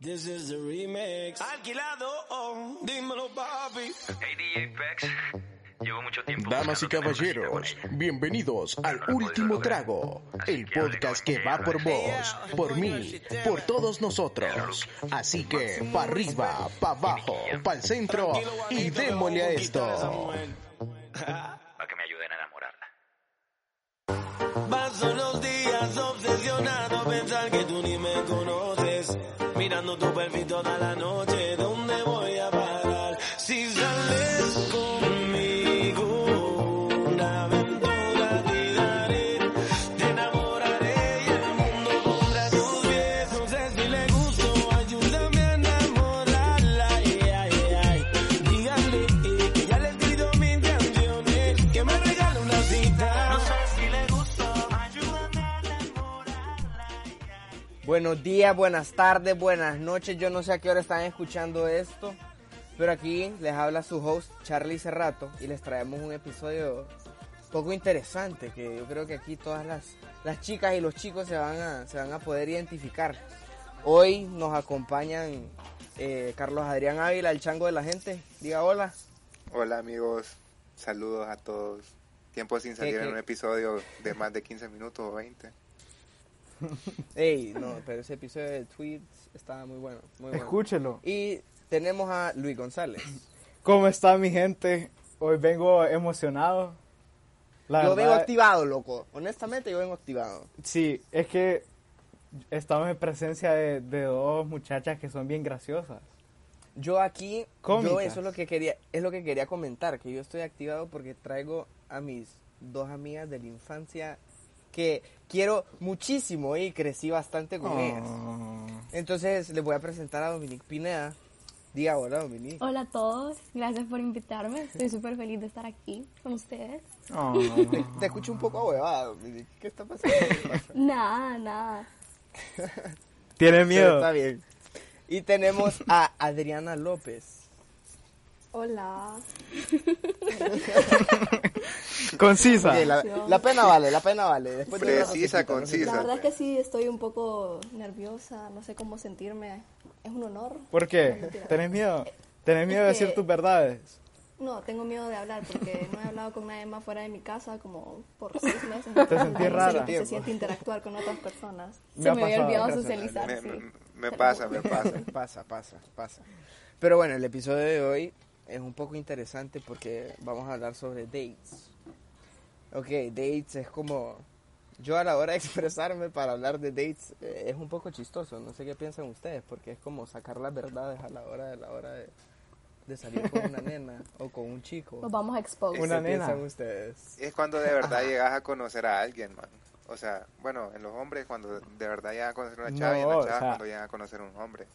This is the remix. Alquilado, oh, dímelo, papi. Hey DJ Pex, llevo mucho tiempo. Damas y caballeros, bienvenidos al último trago, Así el podcast que va por vos, por mí, por todos nosotros. Así que, pa' arriba, pa' abajo, pa' el centro y démosle a esto. Toda la noche, Buenos días, buenas tardes, buenas noches. Yo no sé a qué hora están escuchando esto, pero aquí les habla su host Charlie Cerrato y les traemos un episodio poco interesante que yo creo que aquí todas las, las chicas y los chicos se van a, se van a poder identificar. Hoy nos acompañan eh, Carlos Adrián Ávila, el chango de la gente. Diga hola. Hola amigos, saludos a todos. Tiempo sin salir ¿Qué- en un episodio de más de 15 minutos o 20. Ey, no, pero ese episodio de tweets estaba muy bueno. Muy bueno. Escúchelo. Y tenemos a Luis González. ¿Cómo está mi gente? Hoy vengo emocionado. La yo vengo activado, loco. Honestamente, yo vengo activado. Sí, es que estamos en presencia de, de dos muchachas que son bien graciosas. Yo aquí, yo Cómicas. eso es lo que quería, es lo que quería comentar, que yo estoy activado porque traigo a mis dos amigas de la infancia que quiero muchísimo y crecí bastante con ellas. Oh. Entonces les voy a presentar a Dominique Pineda. Diga hola, Dominique. Hola a todos, gracias por invitarme. Estoy súper feliz de estar aquí con ustedes. Oh. Te, te escucho un poco ahuevada, Dominique. ¿Qué está pasando? ¿Qué pasa? Nada, nada. ¿Tiene Pero miedo? Está bien. Y tenemos a Adriana López. Hola. Concisa. La, la pena vale, la pena vale. Después de Precisa, no qué. concisa. La verdad es que sí, estoy un poco nerviosa, no sé cómo sentirme. Es un honor. ¿Por No, qué? mentira. ¿Tenés miedo? ¿Tenés miedo de que- decir tus verdades? No, tengo miedo de hablar porque no he hablado con nadie más fuera de mi casa como por seis meses. no sé rara? se siente interactuar con otras personas. Me se me había olvidado socializar, Me, sí. me- me Te pasa, me pasa. Pasa, pasa, pasa. Pero bueno, el episodio de hoy es un poco interesante porque vamos a hablar sobre dates. Ok, dates es como... Yo a la hora de expresarme para hablar de dates eh, es un poco chistoso. No sé qué piensan ustedes porque es como sacar las verdades a la hora de la hora de, de salir con una nena o con un chico. Nos vamos a expose. Una ¿Qué nena. piensan ustedes? Es cuando de verdad llegas a conocer a alguien, man. O sea, bueno, en los hombres cuando de verdad llegas a conocer a una chava y en o chavas sea- cuando llegan a conocer a un hombre.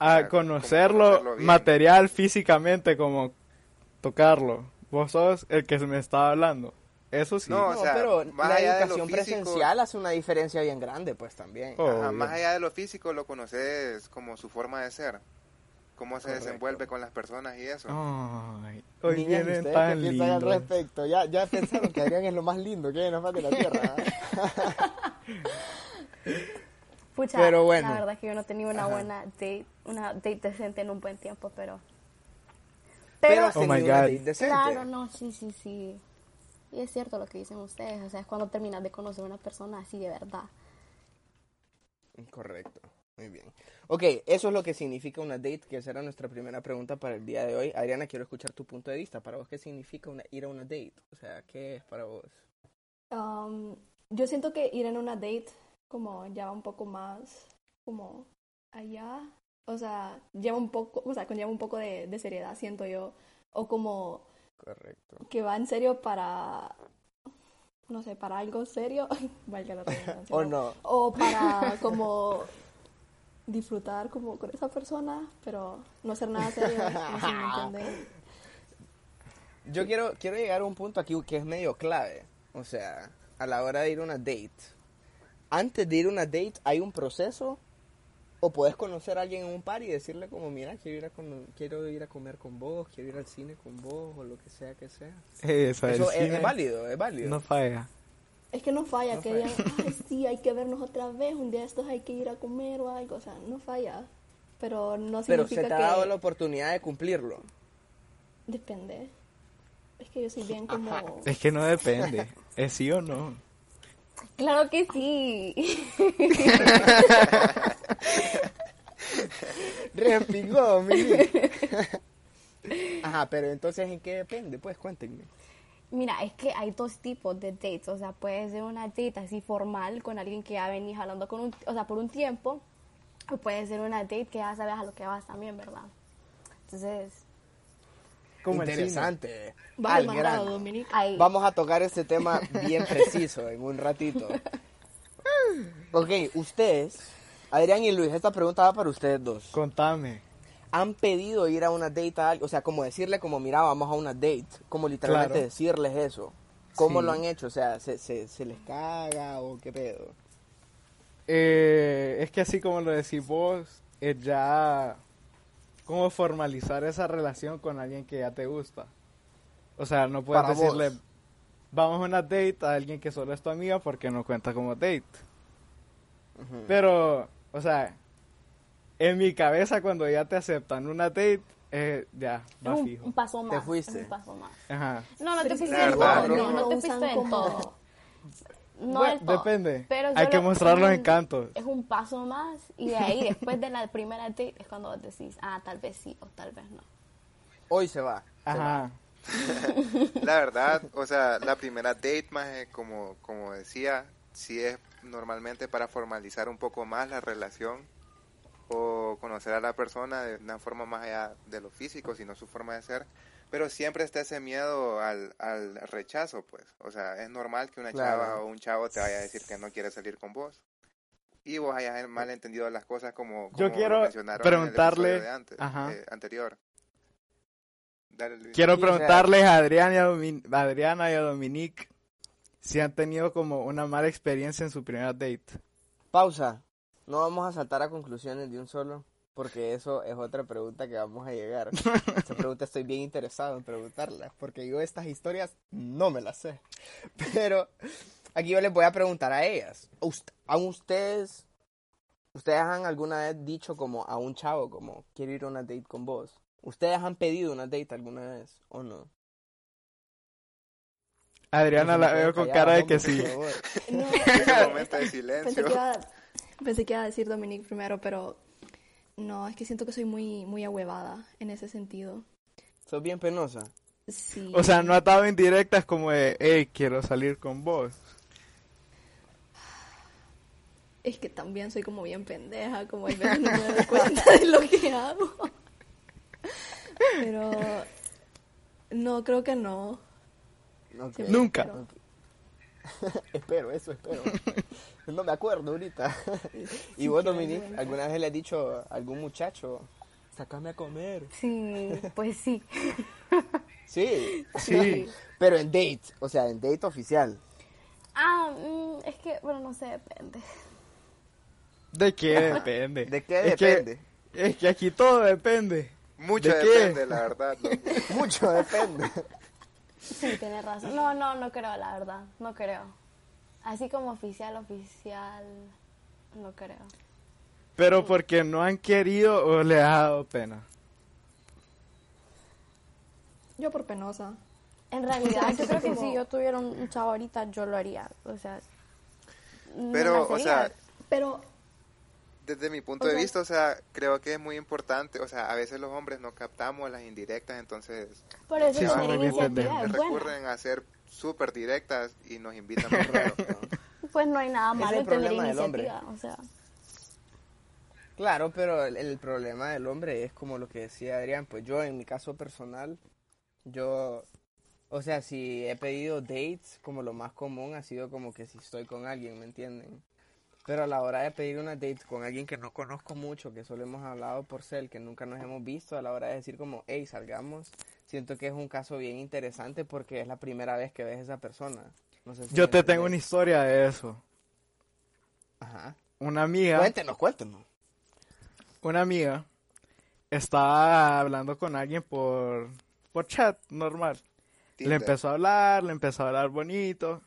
A conocerlo, conocerlo material, físicamente, como tocarlo. Vos sos el que se me estaba hablando. Eso sí. No, o No, sea, pero más la allá de lo educación físico- presencial hace una diferencia bien grande, pues también. Oh. Ajá, más allá de lo físico lo conoces como su forma de ser. Cómo se Correcto. desenvuelve con las personas y eso. Ay, hoy Niñas, vienen ¿ustedes tan qué piensan al respecto? Ya, ya pensaron que Adrián es lo más lindo que hay en la faz de la tierra. Pucha, Pero bueno. la verdad es que yo no he tenido una buena date, una date decente en un buen tiempo, pero... Pero has Oh my God. date decente. Claro, no, sí, sí, sí. Y es cierto lo que dicen ustedes, o sea, es cuando terminas de conocer a una persona así de verdad. Correcto, muy bien. Ok, eso es lo que significa una date, que esa era nuestra primera pregunta para el día de hoy. Adriana, quiero escuchar tu punto de vista. ¿Para vos qué significa una, ir a una date? O sea, ¿qué es para vos? Um, yo siento que ir en una date como lleva un poco más como allá, o sea, lleva un poco, o sea, conlleva un poco de, de seriedad, siento yo, o como Correcto. que va en serio para, no sé, para algo serio, valga la redundancia, ¿O no? o para como disfrutar como con esa persona, pero no ser nada serio, no me. Yo quiero, quiero llegar a un punto aquí que es medio clave. O sea, a la hora de ir a una date. Antes de ir a una date, ¿hay un proceso? O puedes conocer a alguien en un par y decirle como, mira, quiero ir a, comer, quiero ir a comer con vos, quiero ir al cine con vos, o lo que sea que sea. Eso, el Eso es, válido, es válido. No falla. Es que no falla, No que digan, ay, sí, hay que vernos otra vez, un día estos hay que ir a comer o algo, o sea, no falla. pero no Pero significa se te ha que... dado la oportunidad de cumplirlo. Depende. Es que yo soy bien como... Es que no depende. ¿Es sí o no? Claro que sí. Dominic. Ajá, pero entonces ¿en qué depende? Pues cuéntenme. Mira, es que hay dos tipos de dates, o sea, puede ser una date así formal con alguien que ya venís hablando con un, o sea, por un tiempo, o puede ser una date que ya sabes a lo que vas también, ¿verdad? Entonces, Como. Interesante. Al grano. Vamos a tocar este tema bien preciso en un ratito. Ok, ustedes, Adrián y Luis, esta pregunta va para ustedes dos. Contame. ¿Han pedido ir a una date a alguien? O sea, como decirle como, mira, vamos a una date. Como literalmente Claro. decirles eso. ¿Cómo Sí. lo han hecho? O sea, ¿se, se, se les caga o qué pedo? Eh, es que así como lo decís vos, es ya como formalizar esa relación con alguien que ya te gusta. O sea, no puedes Para decirle, vos. vamos a una date a alguien que solo es tu amiga porque no cuenta como date. Pero, o sea, en mi cabeza cuando ya te aceptan una date, eh, ya, va un, fijo. un paso más. fuiste. es un paso más. Ajá. No, no te fuiste en todo, ¿no? te fuiste en todo. No Bueno, del todo, depende. pero Hay que mostrar los encantos. Es un paso más y de ahí, después de la primera date, es cuando vos decís, ah, tal vez sí o tal vez no. Hoy se va. se va. Ajá. La verdad, o sea, la primera date más como, como decía, sí es normalmente para formalizar un poco más la relación o conocer a la persona de una forma más allá de lo físico, sino su forma de ser. Pero siempre está ese miedo al, al rechazo, pues. O sea, es normal que una Claro. chava o un chavo te vaya a decir que no quiere salir con vos. Y vos hayas mal entendido las cosas como, Yo quiero en el preguntarle- antes, ajá. eh, anterior. Dale. Quiero Sí, o sea- preguntarles a Adriana y a, Domin- a Adriana y a Dominique si han tenido como una mala experiencia en su primera date. Pausa. No vamos a saltar a conclusiones de un solo, porque eso es otra pregunta que vamos a llegar. Esa pregunta estoy bien interesado en preguntarla, porque yo estas historias no me las sé. Pero aquí yo les voy a preguntar a ellas. ¿A ustedes, ustedes han alguna vez dicho como a un chavo como quiero ir a una date con vos? ¿Ustedes han pedido una date alguna vez o no? Adriana la veo con cara de que sí. No, momento de pensé silencio. que, iba, pensé que iba a decir Dominic primero, pero no, es que siento que soy muy, muy ahuevada en ese sentido. Sos bien penosa. Sí. O sea, no atado indirectas como de, hey, quiero salir con vos. Es que también soy como bien pendeja, como a veces no me doy cuenta de lo que hago. Pero no, creo que no. Nunca. pero- espero, eso espero. no me acuerdo ahorita. ¿Y vos, Dominique, vergüenza. alguna vez le has dicho a algún muchacho, sacame a comer? Sí, pues sí. Sí, Sí. pero en date, o sea, en date oficial. Ah, mm, es que, bueno, no sé, depende. ¿De qué depende? ¿De qué Es que- depende? es que aquí todo depende. Mucho ¿De qué? depende, la verdad. ¿no? Mucho depende. Sí, tienes razón. No, no, no creo, la verdad. No creo. Así como oficial, oficial, no creo. Pero porque no han querido o le ha dado pena. Yo por penosa. En realidad, yo creo que si yo tuviera un chavo ahorita, yo lo haría. O sea, Pero, o sea, Pero desde mi punto de sea- vista, o sea, creo que es muy importante, o sea, a veces los hombres no captamos las indirectas, entonces por eso Sí, iniciativa buena. recurren a ser súper directas y nos invitan muy raro. Pues no hay nada malo el en tener problema del hombre. iniciativa. O sea, Claro, pero el, el problema del hombre es como lo que decía Adrián, pues yo en mi caso personal, yo, o sea, si he pedido dates, como lo más común ha sido como que si estoy con alguien, ¿me entienden? Pero a la hora de pedir una date con alguien que no conozco mucho, que solo hemos hablado por cel, que nunca nos hemos visto, a la hora de decir como, hey, salgamos, siento que es un caso bien interesante porque es la primera vez que ves a esa persona. No sé si Yo te tengo una historia de eso. Ajá. Una amiga, Cuéntenos, cuéntenos. una amiga estaba hablando con alguien por, por chat normal. Le empezó a hablar, le empezó a hablar bonito.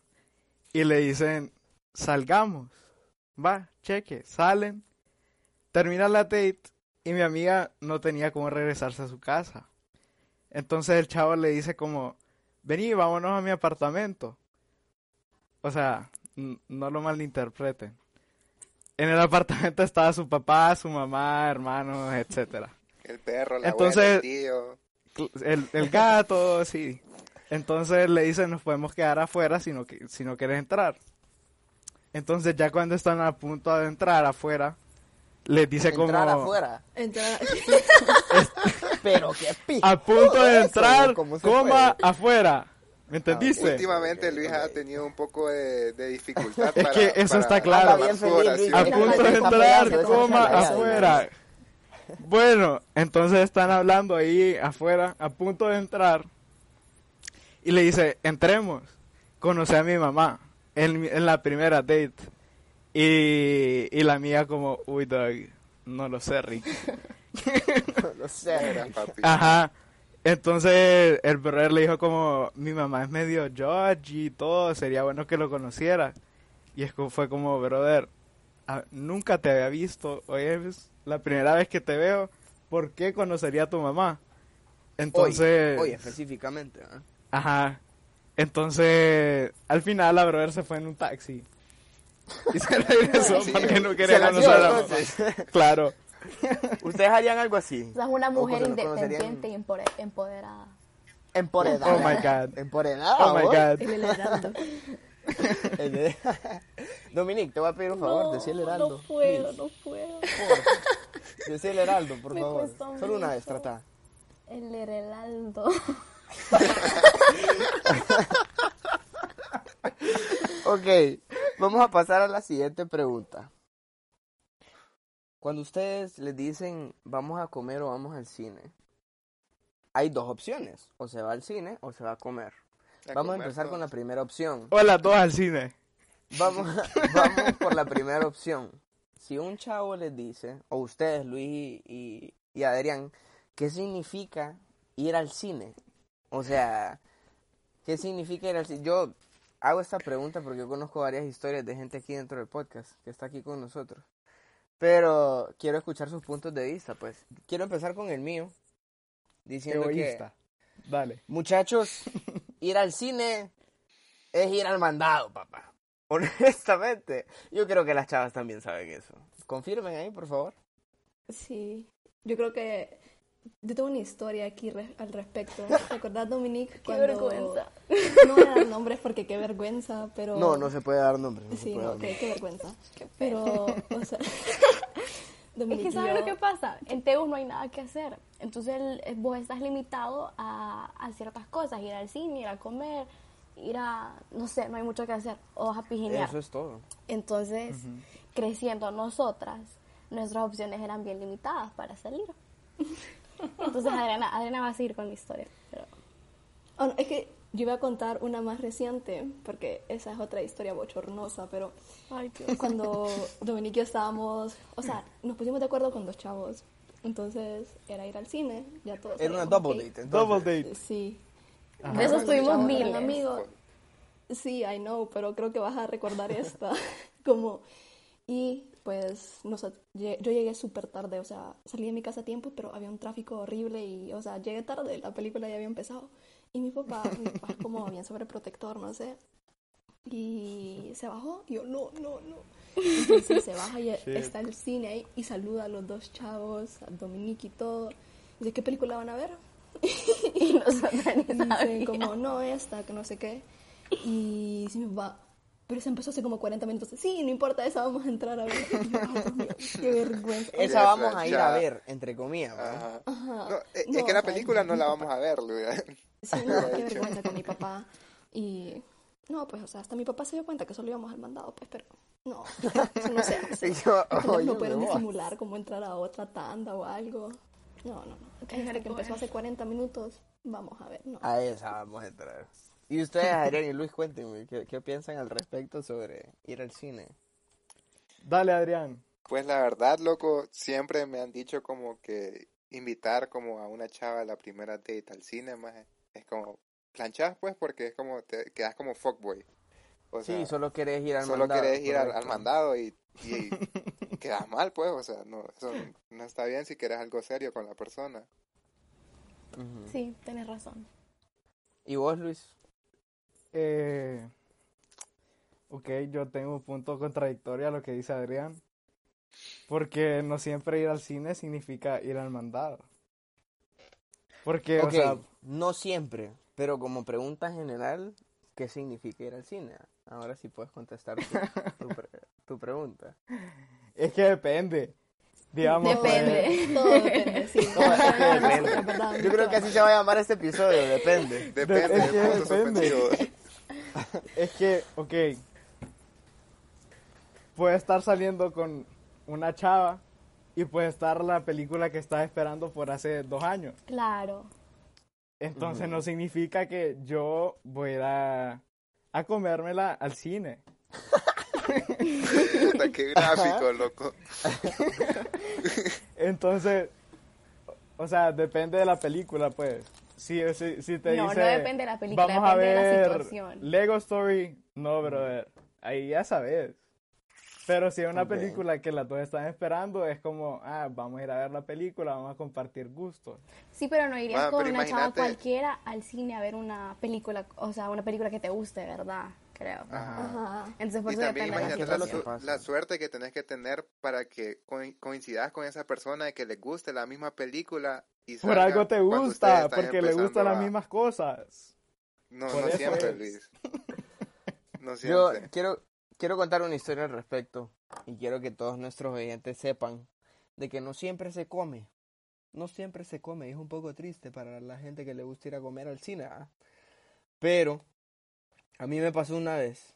Y le dicen, salgamos. Va, cheque, salen. Termina la date y mi amiga no tenía cómo regresarse a su casa. Entonces el chavo le dice como, vení, vámonos a mi apartamento. O sea, no lo malinterpreten. En el apartamento estaba su papá, su mamá, hermanos, etcétera. El perro, la Entonces- abuela, el tío. El, el gato, sí. Entonces le dicen, nos podemos quedar afuera si no, si no quieres entrar. Entonces ya cuando están a punto de entrar afuera, les dice Entrar como... afuera. Entrar- Pero qué pico. A punto de eso, entrar, ¿cómo se coma puede? afuera. ¿Me entendiste? Últimamente Luis ha tenido un poco de, de dificultad Es para, que eso para está claro. feliz. A punto de entrar, coma afuera. Bueno, entonces están hablando ahí afuera, a punto de entrar. Y le dice, entremos. Conocí a mi mamá en la primera date. Y, y la mía como, uy, Doug, no lo sé, Rick. No sé. Papi. Ajá. Entonces el brother le dijo como, mi mamá es medio judge y todo, sería bueno que lo conociera. Y es como- fue como, brother, ah, nunca te había visto, hoy es la primera vez que te veo, ¿por qué conocería a tu mamá? Entonces, Oye, específicamente. ¿ah? ajá. Entonces, al final la brother se fue en un taxi. Y se regresó Sí. porque no quería conocer a la mamá. Claro. ¿Ustedes harían algo así? O sea, es una mujer ¿O cono- conocerían- independiente y empoderada. Empoderada. Oh my God. Empoderada. Oh my. God. Dominique, te voy a pedir un favor, no, decí el heraldo. no puedo, no puedo. Decí el heraldo, por Me favor. Solo una vez, trata. El heraldo. Ok, vamos a pasar a la siguiente pregunta. Cuando ustedes les dicen vamos a comer o vamos al cine, hay dos opciones, o se va al cine o se va a comer. A Vamos a empezar con la primera opción. Hola, dos al cine. Vamos, vamos por la primera opción. Si un chavo les dice, o ustedes, Luis y, y Adrián, ¿qué significa ir al cine? O sea, ¿qué significa ir al cine? Yo hago esta pregunta porque yo conozco varias historias de gente aquí dentro del podcast que está aquí con nosotros. Pero quiero escuchar sus puntos de vista, pues. Quiero empezar con el mío, diciendo que... Egoísta. Dale. Muchachos, ir al cine es ir al mandado, papá. Honestamente, yo creo que las chavas también saben eso. Confirmen ahí, por favor. Sí, yo creo que yo tengo una historia aquí re- al respecto. ¿Te acordás, Dominique? Qué cuando- vergüenza. No voy a dar nombres porque qué vergüenza, pero... No, no se puede dar nombres. no se Sí, puede no, dar qué, nombres. qué vergüenza. Pero, o sea... Es Dominique que y ¿sabes yo- lo que pasa? En TEU no hay nada que hacer. Entonces el- eh, vos estás limitado a, a ciertas cosas. Ir al cine, ir a comer, ir a... No sé, no hay mucho que hacer. O vas a pijinear. Eso es todo. Entonces, creciendo nosotras, nuestras opciones eran bien limitadas para salir. Entonces Adriana, Adriana va a seguir con la historia. Pero... Oh, no, es que yo iba a contar una más reciente, porque esa es otra historia bochornosa, pero Ay, Dios. cuando Dominique y yo estábamos, o sea, nos pusimos de acuerdo con dos chavos, entonces era ir al cine, ya todos Era una double date. entonces. Double date. Sí. De esos tuvimos eran amigos. Sí, I know, pero creo que vas a recordar esta. Como, y pues lle- yo llegué súper tarde, o sea, salí de mi casa a tiempo, pero había un tráfico horrible y, o sea, llegué tarde, la película ya había empezado. Y mi papá, mi papá como bien sobreprotector, no sé. Y se bajó, y yo, no, no, no. Entonces se baja y está el cine ahí y saluda a los dos chavos, a Dominique y todo. Dice, ¿qué película van a ver? Y Y dicen como, no, esta, que no sé qué. Y sí, mi papá, pero se empezó hace como 40 minutos. Sí, no importa, esa vamos a entrar a ver. Y yo, "Ay, Dios mío, qué vergüenza. Esa vamos a ir ya. a ver, entre comillas. Ajá. Ajá. No, es, No, es que la o sea, película no la vamos a ver, Luis. Sí, no, qué vergüenza con mi papá. Y no, pues, o sea, hasta mi papá se dio cuenta que solo íbamos al mandado, pues, pero no, eso no se hace. Yo, no pueden disimular como entrar a otra tanda o algo. No, no, no. Hasta que empezó hace 40 minutos, vamos a ver, no. A esa vamos a entrar. Y ustedes, Adrián y Luis, cuéntenme, ¿qué, qué piensan al respecto sobre ir al cine? Dale, Adrián. Pues la verdad, loco, siempre me han dicho como que invitar como a una chava a la primera date al cine, más es como planchas pues porque es como te quedas como fuckboy. O sea, sí, solo querés ir al solo mandado. querés ir al, al mandado y, y quedas mal, pues, o sea, no, eso no está bien si quieres algo serio con la persona. Sí, tienes razón. ¿Y vos, Luis? Eh, ok, yo tengo un punto contradictorio a lo que dice Adrián. Porque no siempre ir al cine significa ir al mandado. Porque, Ok, o sea, no siempre, pero como pregunta general, ¿qué significa ir al cine? Ahora sí puedes contestar tu, tu pre- tu pregunta. es que depende. Digamos, pues, Depende. Todo depende, sí. No, es que Depende. depende. Yo creo que así se va a llamar este episodio, depende. Depende, es que depende. Es que, ok. Puede estar saliendo con una chava y puede estar la película que estás esperando por hace dos años. Claro. Entonces no significa que yo voy a ir a, a comérmela al cine. Qué gráfico, loco. Entonces, o sea, depende de la película, pues. Si, si, si te No, depende de la película, vamos a depende de la ver situación". Lego Story, no, brother. Ahí ya sabes. Pero si es una película que las dos están esperando, es como, ah, vamos a ir a ver la película, vamos a compartir gustos. Sí, pero no irías con una chava cualquiera al cine a ver una película, o sea, una película que te guste, ¿verdad? Creo. Ajá. Ajá. Entonces, por Y eso también depende la imagínate la, su- la suerte que tenés que tener para que co- coincidas con esa persona de que le guste la misma película y Por algo te gusta, porque le gustan las mismas cosas. No, por no siempre, es. Luis. No Yo siempre. quiero, quiero contar una historia al respecto y quiero que todos nuestros oyentes sepan de que no siempre se come. No siempre se come es un poco triste para la gente que le gusta ir a comer al cine. ¿ah? Pero a mí me pasó una vez.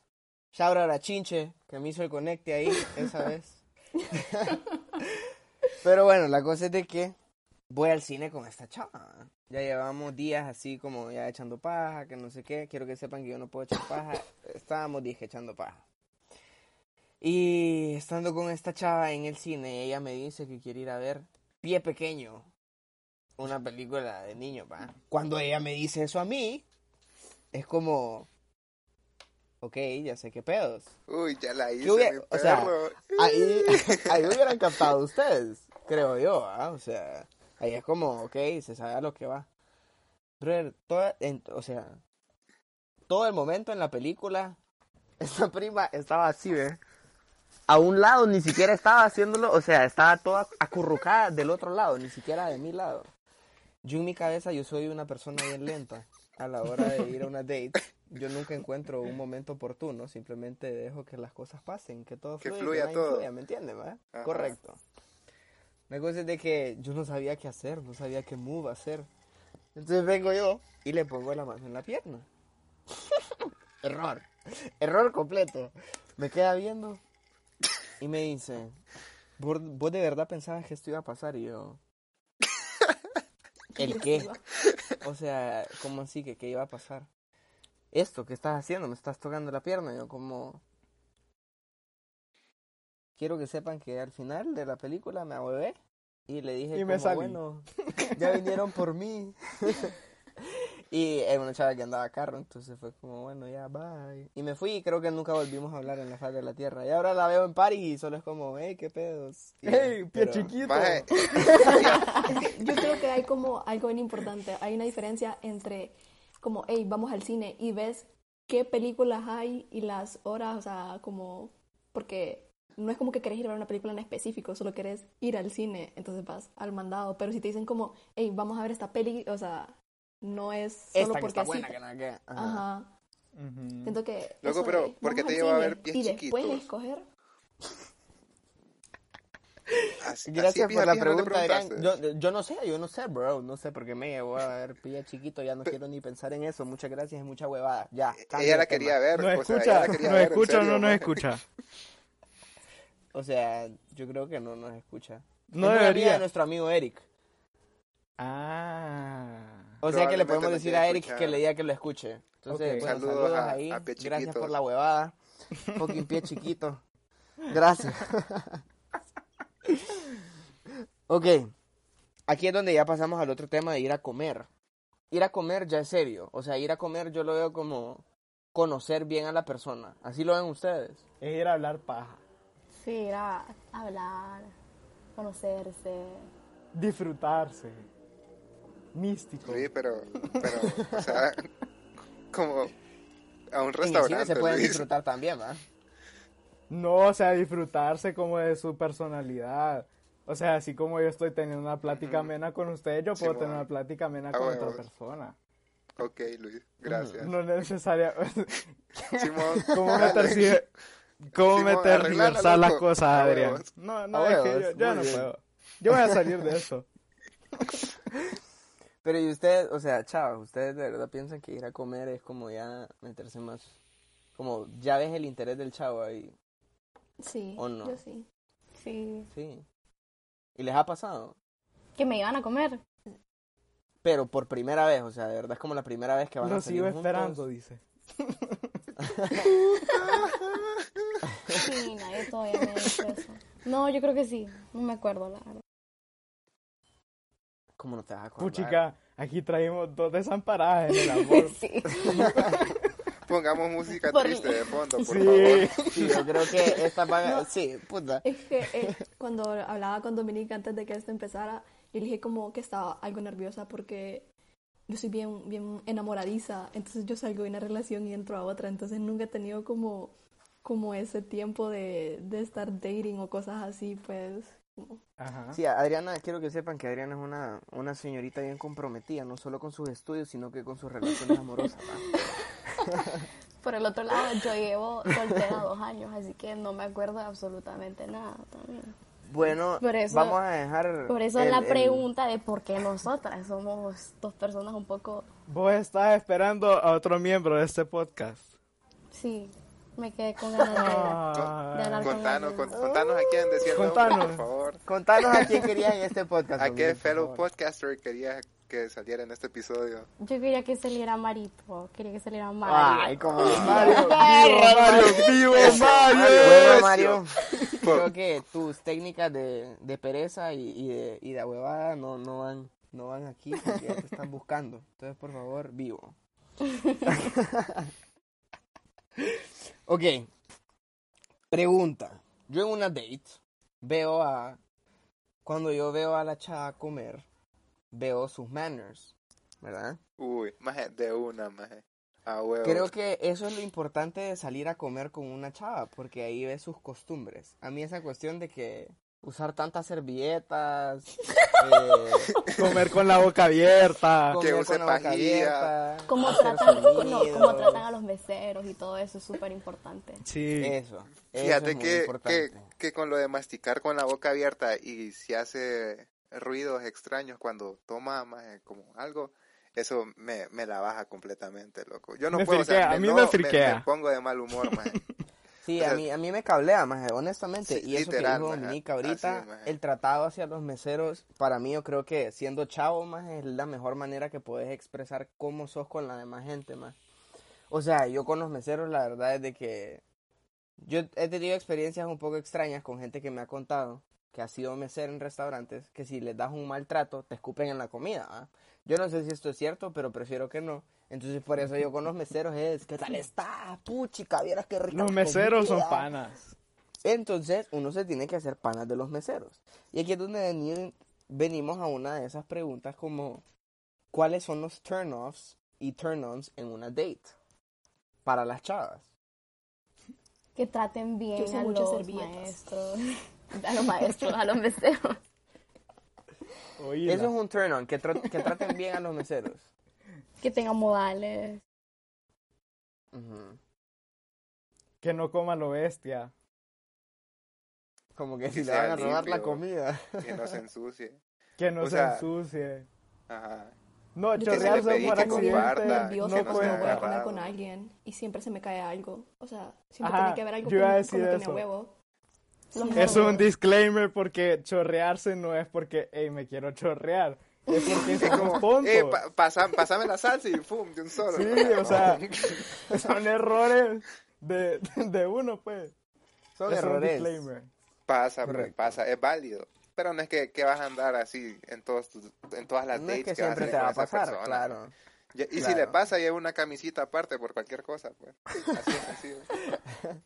Shout out a Chinche que me hizo el conecte ahí esa vez. Pero bueno, la cosa es de que voy al cine con esta chava. Ya llevamos días así como ya echando paja, que no sé qué. Quiero que sepan que yo no puedo echar paja. Estábamos dije echando paja. Y estando con esta chava en el cine, ella me dice que quiere ir a ver Pie Pequeño. Una película de niños, ¿va? Cuando ella me dice eso a mí, es como... Ok, ya sé qué pedos. Uy, ya la hice, ¿Qué hubiera- mi o sea. Ahí, ahí hubieran captado ustedes, creo yo, ¿ah? O sea, ahí es como, ok, se sabe a lo que va. Brother, toda, en- o sea, todo el momento en la película, esta prima estaba así, ¿ve? A un lado, ni siquiera estaba haciéndolo, o sea, estaba toda acurrucada del otro lado, ni siquiera de mi lado. Yo en mi cabeza, yo soy una persona bien lenta a la hora de ir a una date. Yo nunca encuentro un momento oportuno, simplemente dejo que las cosas pasen, que todo Que fluya, fluya todo. fluya, ¿me entiendes? Correcto. La cosa es de que yo no sabía qué hacer, no sabía qué move hacer. Entonces vengo yo y le pongo la mano en la pierna. Error. Error completo. Me queda viendo y me dice, ¿vos, vos de verdad pensabas que esto iba a pasar? Y yo, ¿el qué? O sea, ¿cómo así que qué iba a pasar? Esto que estás haciendo, me estás tocando la pierna. Y yo como... Quiero que sepan que al final de la película me ahuevé y le dije Y me como, salí. bueno, ya vinieron por mí. y era una chava que andaba a carro, entonces fue como, bueno, ya, bye. Y me fui y creo que nunca volvimos a hablar en la faz de la tierra. Y ahora la veo en París y solo es como, hey, qué pedos. Y- ¡Ey, pie pero- chiquito! Yo creo que hay como algo bien importante. Hay una diferencia entre como, hey, vamos al cine y ves qué películas hay y las horas, o sea, como, porque no es como que querés ir a ver una película en específico, solo querés ir al cine, entonces vas al mandado. Pero si te dicen como, hey, vamos a ver esta peli, o sea, no es solo Esta que porque está sí. buena, que nada que... Ajá. Ajá. Siento que. Loco, pero de, ¿por qué vamos te lleva a ver pies Y después chiquitos? escoger. así- Gracias así por la no pregunta, preguntaste. Yo, yo no sé, yo no sé, bro. No sé por qué me llevó a ver pilla chiquito. Ya no quiero ni pensar en eso. Muchas gracias y mucha huevada. Ya. Ella la quería ver. ¿Nos o sea, ella escucha? la quería ¿Nos ver, en escucha o no nos escucha? O sea, yo creo que no nos escucha. No Es debería. de nuestro amigo Eric. Ah. O sea que le podemos decir a Eric escuchar. que le diga que lo escuche. Entonces, bueno, Saludos saludos, a- ahí. a Pie Gracias por la huevada. Fucking pie chiquito. Gracias. ok. Aquí es donde ya pasamos al otro tema de ir a comer. Ir a comer ya es serio. O sea, ir a comer yo lo veo como conocer bien a la persona. Así lo ven ustedes. Es ir a hablar paja. Sí, ir a hablar, conocerse. Disfrutarse. Místico. Luis, pero, pero, o sea, como a un En el cine restaurante, se pueden Luis. disfrutar también, ¿va? No, o sea, disfrutarse como de su personalidad. O sea, así como yo estoy teniendo una plática amena con ustedes, yo puedo tener una plática amena Ah, con otra persona. Ok, Luis, gracias. No es necesaria. Simón, ¿Cómo dale. Cómo arreglala, diversar las cosas, A Adrián? No, no, A es que yo, yo no bien. puedo. Yo voy a salir de eso. Pero y ustedes, o sea, chavos, ustedes de verdad piensan que ir a comer es como ya meterse más, como ya ves el interés del chavo ahí, Sí, ¿O no? yo sí. Sí. sí. ¿Y les ha pasado? Que me iban a comer. Pero por primera vez, o sea, de verdad es como la primera vez que van a Lo salir sigo juntos. esperando, dice. Sí, nadie todavía me ha dicho eso. No, yo creo que sí. No me acuerdo, la verdad. ¿Cómo no te vas a acordar? Puchica, aquí traímos dos desamparadas en el amor. Sí. Pongamos música Por- triste de fondo, por Sí. favor. Sí, yo creo que esta van a... Sí, puta. Es que eh, cuando hablaba con Dominique antes de que esto empezara, yo le dije como que estaba algo nerviosa porque yo soy bien, bien enamoradiza, entonces yo salgo de una relación y entro a otra, entonces nunca he tenido como, como ese tiempo de, de estar dating o cosas así, pues. Ajá. Sí, Adriana, quiero que sepan que Adriana es una, una señorita bien comprometida, no solo con sus estudios, sino que con sus relaciones amorosas. Por el otro lado, yo llevo soltera dos años, así que no me acuerdo de absolutamente nada también. Bueno, Por eso- vamos a dejar... Por eso el- la el- pregunta de por qué nosotras somos dos personas un poco... Vos estás esperando a otro miembro de este podcast. Sí, me quedé con ganas de, de Ah, hablar Contanos, con- contanos a quién decía el nombre, Contanos. por favor. Contanos a quién querías en este podcast. ¿A qué fellow podcaster querías que saliera en este episodio? Yo quería que saliera Marito, quería que saliera Mario. Ay, como Mario, Perro, Mario, vivo Mario. Mario, creo que tus técnicas de, de pereza y, y de, y de huevada no, no van no van aquí porque ya te están buscando. Entonces, por favor, vivo. ok. Pregunta. Yo en una date veo a... Cuando yo veo a la chava comer, veo sus manners, ¿verdad? Uy, maje, de una, maje. A huevo. Creo que eso es lo importante de salir a comer con una chava, porque ahí ves sus costumbres. A mí esa cuestión de que usar tantas servilletas, eh, Comer con la boca abierta. comer use pajilla. Cómo tratan, no, cómo tratan a los meseros y todo eso es súper importante. Sí. Eso, eso Fíjate es que, que, que con lo de masticar con la boca abierta y si hace ruidos extraños cuando toma maje, como algo, eso me, me la baja completamente, loco. Yo no Me puedo, o sea, friquea, a mí no, me friquea. Me, pongo de mal humor, maje. Sí, a mí, a mí me cablea, maje, honestamente. Sí, y eso literal, que dijo Dominica ahorita, el tratado hacia los meseros, para mí yo creo que siendo chavo, más es la mejor manera que puedes expresar cómo sos con la demás gente, más. O sea, yo con los meseros, la verdad es de que yo he tenido experiencias un poco extrañas con gente que me ha contado que ha sido mesero en restaurantes, que si les das un maltrato, te escupen en la comida. ¿ah? Yo no sé si esto es cierto, pero prefiero que no. Entonces, por eso yo con los meseros es, ¿qué tal está? Puchica, vieras qué rica Los meseros son comida". panas. Entonces, uno se tiene que hacer panas de los meseros. Y aquí es donde veni- venimos a una de esas preguntas como, ¿cuáles son los turn-offs y turn-ons en una date? Para las chavas. Que traten bien a los maestros, a los maestros, a los meseros. Oíla. Eso es un turn-on, que, tra- que traten bien a los meseros. Que tengan modales. Que no coma lo bestia. Como que Que si le van a robar la comida. que no se ensucie. Que no O se sea, ensucie. Ajá. No, siempre pedí por que accidente. nerviosa No voy a comer con alguien y siempre se me cae algo. O sea, siempre Ajá, tiene que haber algo yo iba a decir como que me eso. huevo. Los Es un disclaimer porque chorrearse no es porque, hey, me quiero chorrear. Es porque Es somos como, tontos. eh, pa- pasa- pásame la salsa y pum, de un solo. Sí, o sea, son errores de, de uno, pues. Son Es un errores. disclaimer. Pasa, pues, Correcto. pasa, es válido. Pero no es que, que vas a andar así en, todos tus- en todas las No dates es que que vas a siempre hacer te va a con esa pasar, persona. claro. Y, y si Claro. le pasa, lleva una camisita aparte por cualquier cosa, pues. Así es sencillo.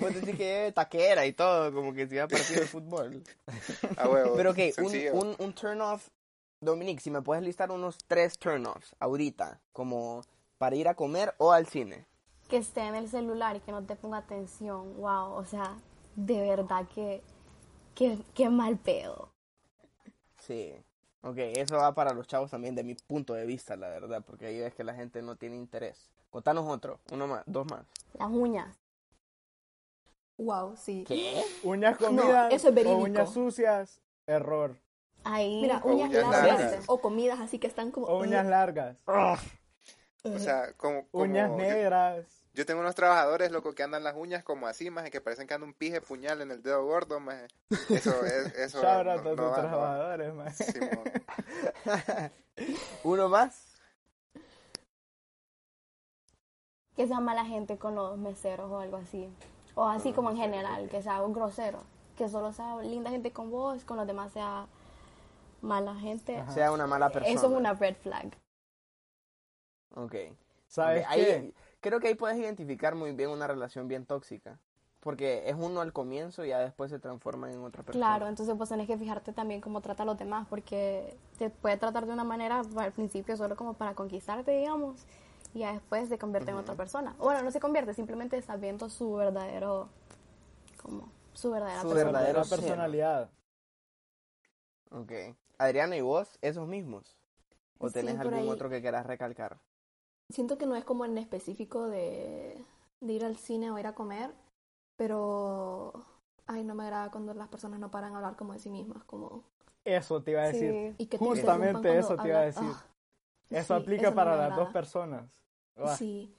Vos decís que lleve taquera y todo, como que si iba a partido de fútbol. A huevo. Pero ok, un, un, un turn off, Dominic, si me puedes listar unos tres turn offs ahorita, como para ir a comer o al cine. Que esté en el celular y que no te ponga atención. Wow, o sea, de verdad que, que, que mal pedo. Sí. Ok, eso va para los chavos también de mi punto de vista, la verdad, porque ahí es que la gente no tiene interés. Contanos otro, uno más, dos más. Las uñas. Wow, sí. ¿Qué? Uñas No, comidas eso es o verídico. uñas sucias, error. Ahí. Mira, uñas uñas largas largas. o comidas así que están como... O uñas largas. O sea, como... como Uñas negras. Yo tengo unos trabajadores, loco, que andan las uñas como así, más que parecen que anda un pije puñal en el dedo gordo, más Eso es, eso Shout no, a tus no va. trabajadores. Simón. ¿Uno más? Que sea mala gente con los meseros o algo así. O así como en general, que sea un grosero. Que solo sea linda gente con vos, con los demás sea mala gente. Sea una mala persona. Eso es una red flag. Ok. ¿Sabes Ok, ahí-? Creo que ahí puedes identificar muy bien una relación bien tóxica. Porque es uno al comienzo y ya después se transforma en otra persona. Claro, entonces vos tenés que fijarte también cómo trata a los demás, porque te puede tratar de una manera al principio solo como para conquistarte, digamos, y ya después se convierte en otra persona. O Bueno, no se convierte, simplemente estás viendo su verdadero, como, su verdadera Su persona. ser. personalidad. Ok. Adriana, ¿y vos esos mismos? ¿O Sí, tenés algún ahí. otro que quieras recalcar? Siento que no es como en específico de, de ir al cine o ir a comer, pero ay, no me agrada cuando las personas no paran a hablar como de sí mismas, como Eso te iba a decir. Sí. y que te Justamente eso te iba a decir. Ah, Eso sí, aplica eso para las agrada. dos personas. Sí.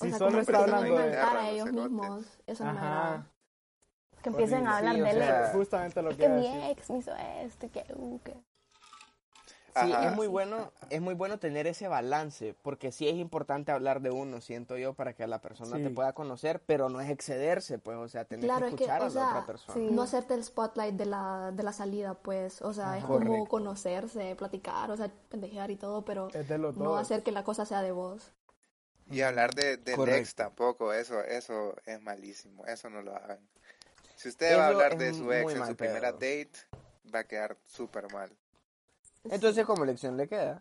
O Si sea, solo como está hablando de... a ellos mismos, eso no me agrada. Que empiecen a hablar Sí, de Justamente lo Es que mi decir. ex me hizo esto, que, uh, que... Sí, Ajá. es muy bueno, es muy bueno tener ese balance, porque sí es importante hablar de uno, siento yo, para que la persona Sí. te pueda conocer, pero no es excederse, pues, o sea, tener Claro, que es que, escuchar o a la sea, otra persona. sí. No hacerte el spotlight de la, de la salida, pues, o sea, es como Correcto. conocerse, platicar, o sea, pendejear y todo, pero de no hacer que la cosa sea de vos. Y hablar de, del Correcto. ex tampoco, eso, eso es malísimo, eso no lo hagan. Si usted va a hablar de su ex en su primera pedo. date, va a quedar súper mal. Entonces, como lección le queda,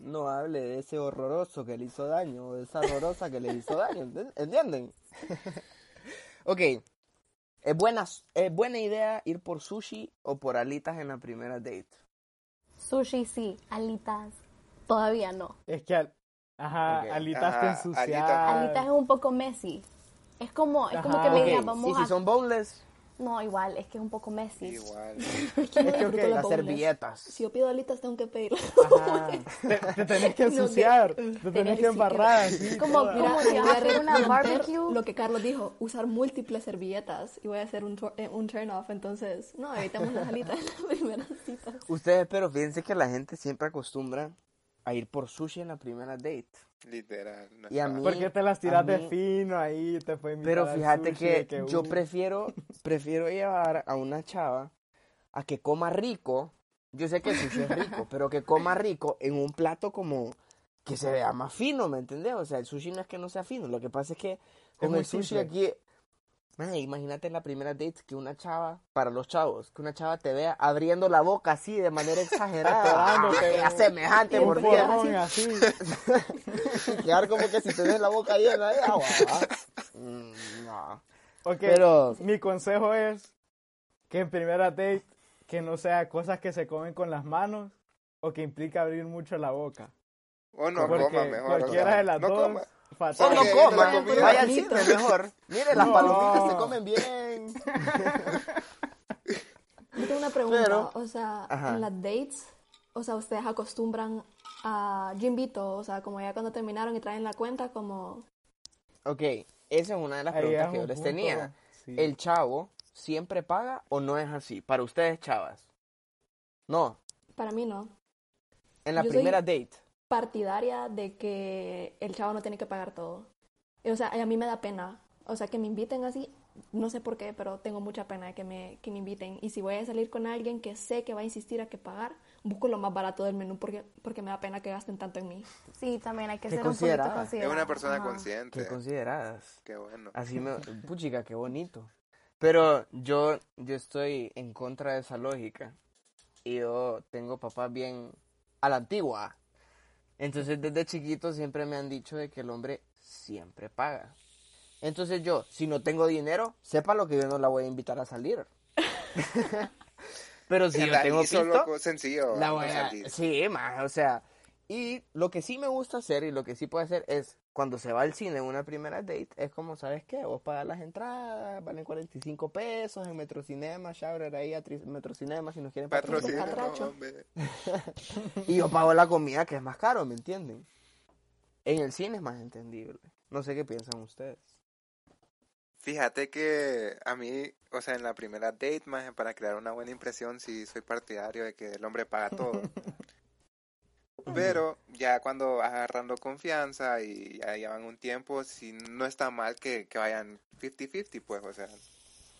no hable de ese horroroso que le hizo daño, o de esa horrorosa que le hizo daño, ¿enten- ¿entienden? ok, ¿es buena, ¿es buena idea ir por sushi o por alitas en la primera date? Sushi sí, alitas todavía no. Es que, al- ajá, alitas te Ajá, ensucias. alitas- Alitas es un poco messy. Es como, es como que me Ok, vamos y si a... son boneless, No, igual, es que es un poco messy. Igual. Es que no Es que, disfruto ok, las las servilletas. Si yo pido alitas, tengo que pedir. Ajá. Te, te tenés que No, ensuciar. te tenés que embarrar. así, Como- como si vas a hacer una barbecue. Lo que Carlos dijo, usar múltiples servilletas y voy a hacer un, eh, un turn off, entonces, no, evitemos las alitas en la primera cita. Ustedes, pero fíjense que la gente siempre acostumbra a ir por sushi en la primera date. Literal. no Y a mí- Porque te las tiras de mí- fino ahí, te Pero fíjate sushi, que, yo prefiero, prefiero llevar a una chava a que coma rico. Yo sé que el sushi es rico, pero que coma rico en un plato como que se vea más fino, ¿me entendés? O sea, el sushi no es que no sea fino, lo que pasa es que con el sushi simple. aquí, man, imagínate en la primera date que una chava, para los chavos, que una chava te vea abriendo la boca así de manera exagerada, a semejante mordida, así. y quedar como que si tenés la boca llena de agua. Mm, no. Ok, Pero- mi consejo es que en primera date que no sea cosas que se comen con las manos o que implica abrir mucho la boca. O no Porque coma mejor. o cualquiera sea, de las no dos, coma. O no Ok, coma, la comida. vaya al cine mejor. Mire, las No. palomitas se comen bien. Yo tengo una pregunta, Pero- o sea, Ajá. en las dates, o sea, ustedes acostumbran a, yo invito, o sea, como ya cuando terminaron y traen la cuenta, como, Ok, esa es una de las preguntas que yo les punto, tenía. sí. ¿El chavo siempre paga o no es así? Para ustedes, chavas. No, para mí no, en la Yo soy- primera date. Partidaria de que el chavo no tiene que pagar todo. O sea, a mí me da pena, o sea, que me inviten así, no sé por qué, pero tengo mucha pena de que me, que me inviten. Y si voy a salir con alguien que sé que va a insistir a que pagar, busco lo más barato del menú porque, porque me da pena que gasten tanto en mí. Sí, también hay que ser un poquito. Es una persona Ajá. consciente. Qué consideradas. Qué bueno. Así me... Puchica, qué bonito. Pero yo, yo estoy en contra de esa lógica. Y yo tengo papás bien a la antigua. Entonces desde chiquito siempre me han dicho de que el hombre siempre paga. Entonces yo, si no tengo dinero, sepa lo que yo no la voy a invitar a salir. Pero si yo la tengo hizo, pisto, loco, sencillo. la voy a a... salir. Sí, más, o sea... Y lo que sí me gusta hacer y lo que sí puedo hacer es, cuando se va al cine en una primera date, es como, ¿sabes qué? Vos pagas las entradas, valen 45 pesos en Metrocinema, Shoutout ahí a Metrocinema si nos quieren patrocinar. Hombre. Y yo pago la comida que es más caro, ¿me entienden? En el cine es más entendible. No sé qué piensan ustedes. Fíjate que a mí, o sea, en la primera date, más para crear una buena impresión, sí soy partidario de que el hombre paga todo. Pero ya cuando vas agarrando confianza y ya llevan un tiempo, sí no está mal que, que vayan 50-50, pues, o sea,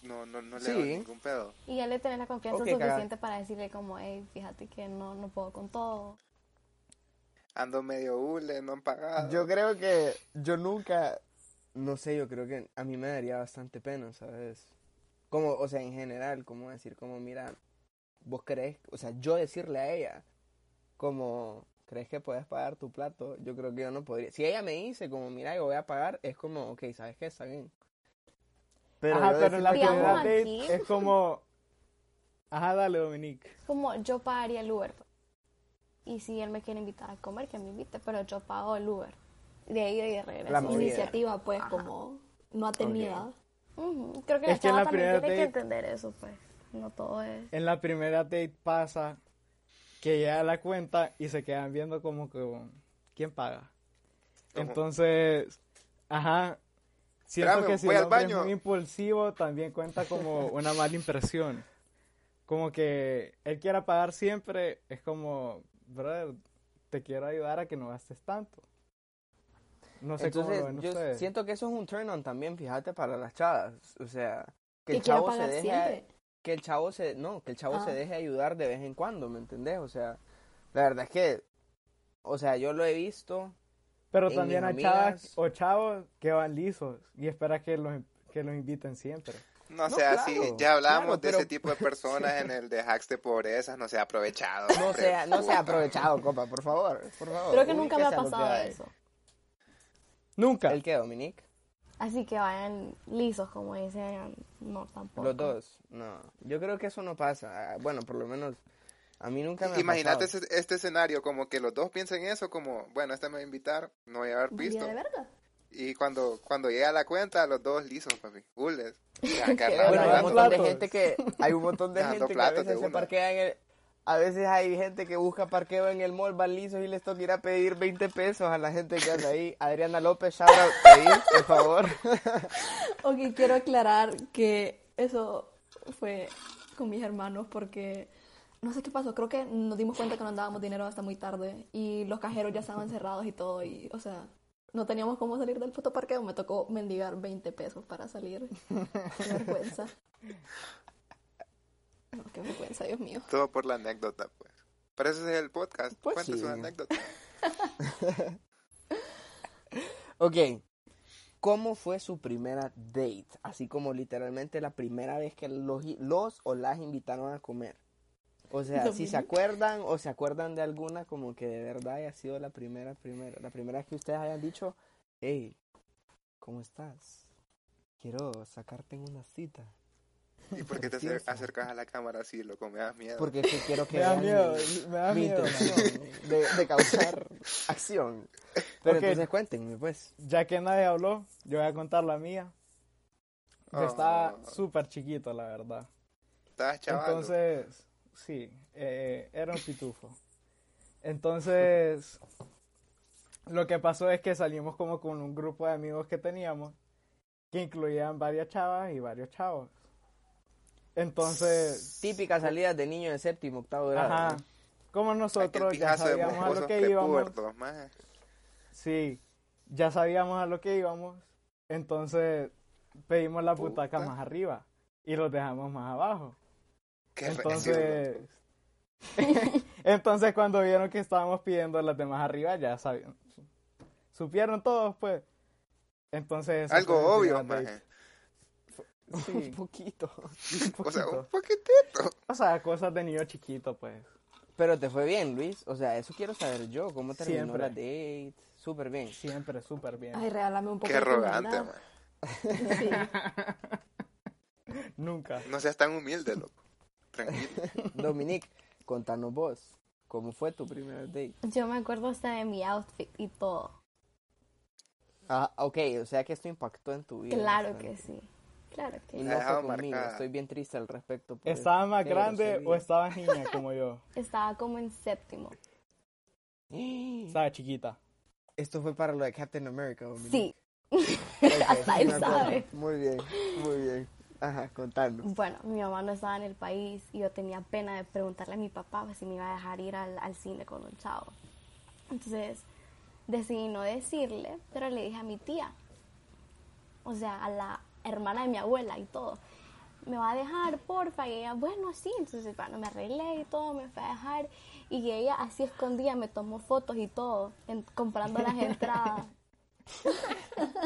no, no, no le Sí. doy ningún pedo. Y ya le tenés la confianza suficiente para decirle como, hey, fíjate que no, no puedo con todo. Ando medio hule, no han pagado. Yo creo que yo nunca, no sé, yo creo que a mí me daría bastante pena, ¿sabes? Como, o sea, en general, como decir, como, mira, vos crees, o sea, yo decirle a ella, como, ¿crees que puedes pagar tu plato? Yo creo que yo no podría. Si ella me dice, como, mira, yo voy a pagar, es como, ok, ¿sabes qué? Está bien. Pero, Ajá, pero en la primera date es como... Ajá, dale, Dominique. Como yo pagaría el Uber. Y si él me quiere invitar a comer, que me invite, pero yo pago el Uber. De ahí y de regreso. La. Iniciativa, pues, como no atenida. Ujú, Creo que Es la que en chava la también primera tiene que date- entender eso, pues. No todo es... En la primera date pasa que llega la cuenta y se quedan viendo como que... ¿Quién paga? Entonces, ajá, siento Espérame, que si el hombre es baño. muy impulsivo también cuenta como una mala impresión. Como que él quiera pagar siempre, es como, brother, te quiero ayudar a que no gastes tanto. No sé cómo Entonces, lo ven yo ustedes. siento que eso es un turn on también, fíjate, para las chavas. O sea, que el chavo se deje, siempre. Que el chavo se, no, que el chavo se deje ayudar de vez en cuando, ¿me entendés? O sea, la verdad es que, o sea, yo lo he visto. Pero en también hay chavas o chavos que van lisos y espera que los, que los inviten siempre. No No, sea claro, así, ya hablamos claro, de pero- ese tipo de personas en el de hacks de pobreza, no sea aprovechado. No hombre, sea, no sea puta. aprovechado, compa, por favor, por favor. Creo que nunca me ha pasado eso. Nunca. ¿El qué, Dominique? Así que vayan lisos, como dicen. No, tampoco. Los dos. No, yo creo que eso no pasa. Ah, Bueno, por lo menos a mí nunca me ha Imagínate pasado. ese- este escenario, como que los dos piensen eso, como, bueno, este me va a invitar, no voy a haber visto. de verga. Y cuando, cuando llega la cuenta, los dos lisos, papi. Bueno, hay un montón de gente que hay un montón de gente que a veces se parquea en el a veces hay gente que busca parqueo en el mall, van lisos y les toca ir a pedir 20 pesos a la gente que anda ahí. Adriana López, shout out ahí, por favor. Ok, quiero aclarar que eso fue con mis hermanos porque no sé qué pasó, creo que nos dimos cuenta que no andábamos dinero hasta muy tarde y los cajeros ya estaban cerrados y todo y, o sea, no teníamos cómo salir del fotoparqueo, me tocó mendigar 20 pesos para salir. Qué vergüenza. Qué vergüenza, Dios mío. Todo por la anécdota, pues. Pero ese es el podcast. Pues Cuente sí. su anécdota. Ok, ¿cómo fue su primera date? Así como literalmente la primera vez que los, los o las invitaron a comer. O sea, si se acuerdan o se acuerdan de alguna como que de verdad haya sido la primera, primera, la primera vez que ustedes hayan dicho, hey, ¿cómo estás? Quiero sacarte en una cita. ¿Y por qué te acercas a la cámara así, loco? Me das miedo. Porque es que quiero que Me da miedo, mi- me da mi miedo. de, de causar acción. Pero entonces cuéntenme, pues. Ya que nadie habló, yo voy a contar la mía. Yo Oh. estaba súper chiquito, la verdad. Estabas chaval. Entonces, sí, eh, era un pitufo. Entonces, lo que pasó es que salimos como con un grupo de amigos que teníamos, que incluían varias chavas y varios chavos. Entonces, Típica salida de niño de séptimo, octavo grado. ajá, ¿no? como nosotros ya sabíamos a lo que íbamos, sí, ya sabíamos a lo que íbamos, entonces pedimos la butaca Puta. más arriba y los dejamos más abajo. Qué Entonces, entonces cuando vieron que estábamos pidiendo las demás arriba, ya sabían, su- supieron todos, pues. Entonces, Algo obvio, maje. Sí, Un poquito. un O sea, poquito. un poquitito. O sea, cosas de niño chiquito, pues. Pero te fue bien, Luis. O sea, eso quiero saber yo. ¿Cómo terminó Siempre. la date? Súper bien. Siempre súper bien. Ay, regálame un poco Qué de arrogante, humildad. man. Sí. Nunca. No seas tan humilde, loco. Tranquilo. Dominique, contanos vos. ¿Cómo fue tu primer date? Yo me acuerdo hasta de mi outfit y todo. Ah, ok, o sea que esto impactó en tu vida. Claro bastante. que sí. Claro que Y no fue conmigo. marcada. Estoy bien triste al respecto. por ¿Estabas eso. más grande o estabas niña como yo? Estaba como en séptimo. Estaba chiquita. Esto fue para lo de Captain America. Dominique. Sí. Hasta él sabe. Muy bien, muy bien. Ajá, contanos. Bueno, mi mamá no estaba en el país y yo tenía pena de preguntarle a mi papá pues, si me iba a dejar ir al, al cine con un chavo. Entonces decidí no decirle, pero le dije a mi tía, o sea, a la hermana de mi abuela y todo. Me va a dejar, porfa. Y ella, bueno, sí. Entonces, bueno, me arreglé y todo, me fue a dejar. Y ella, así escondida, me tomó fotos y todo, en- comprando las entradas.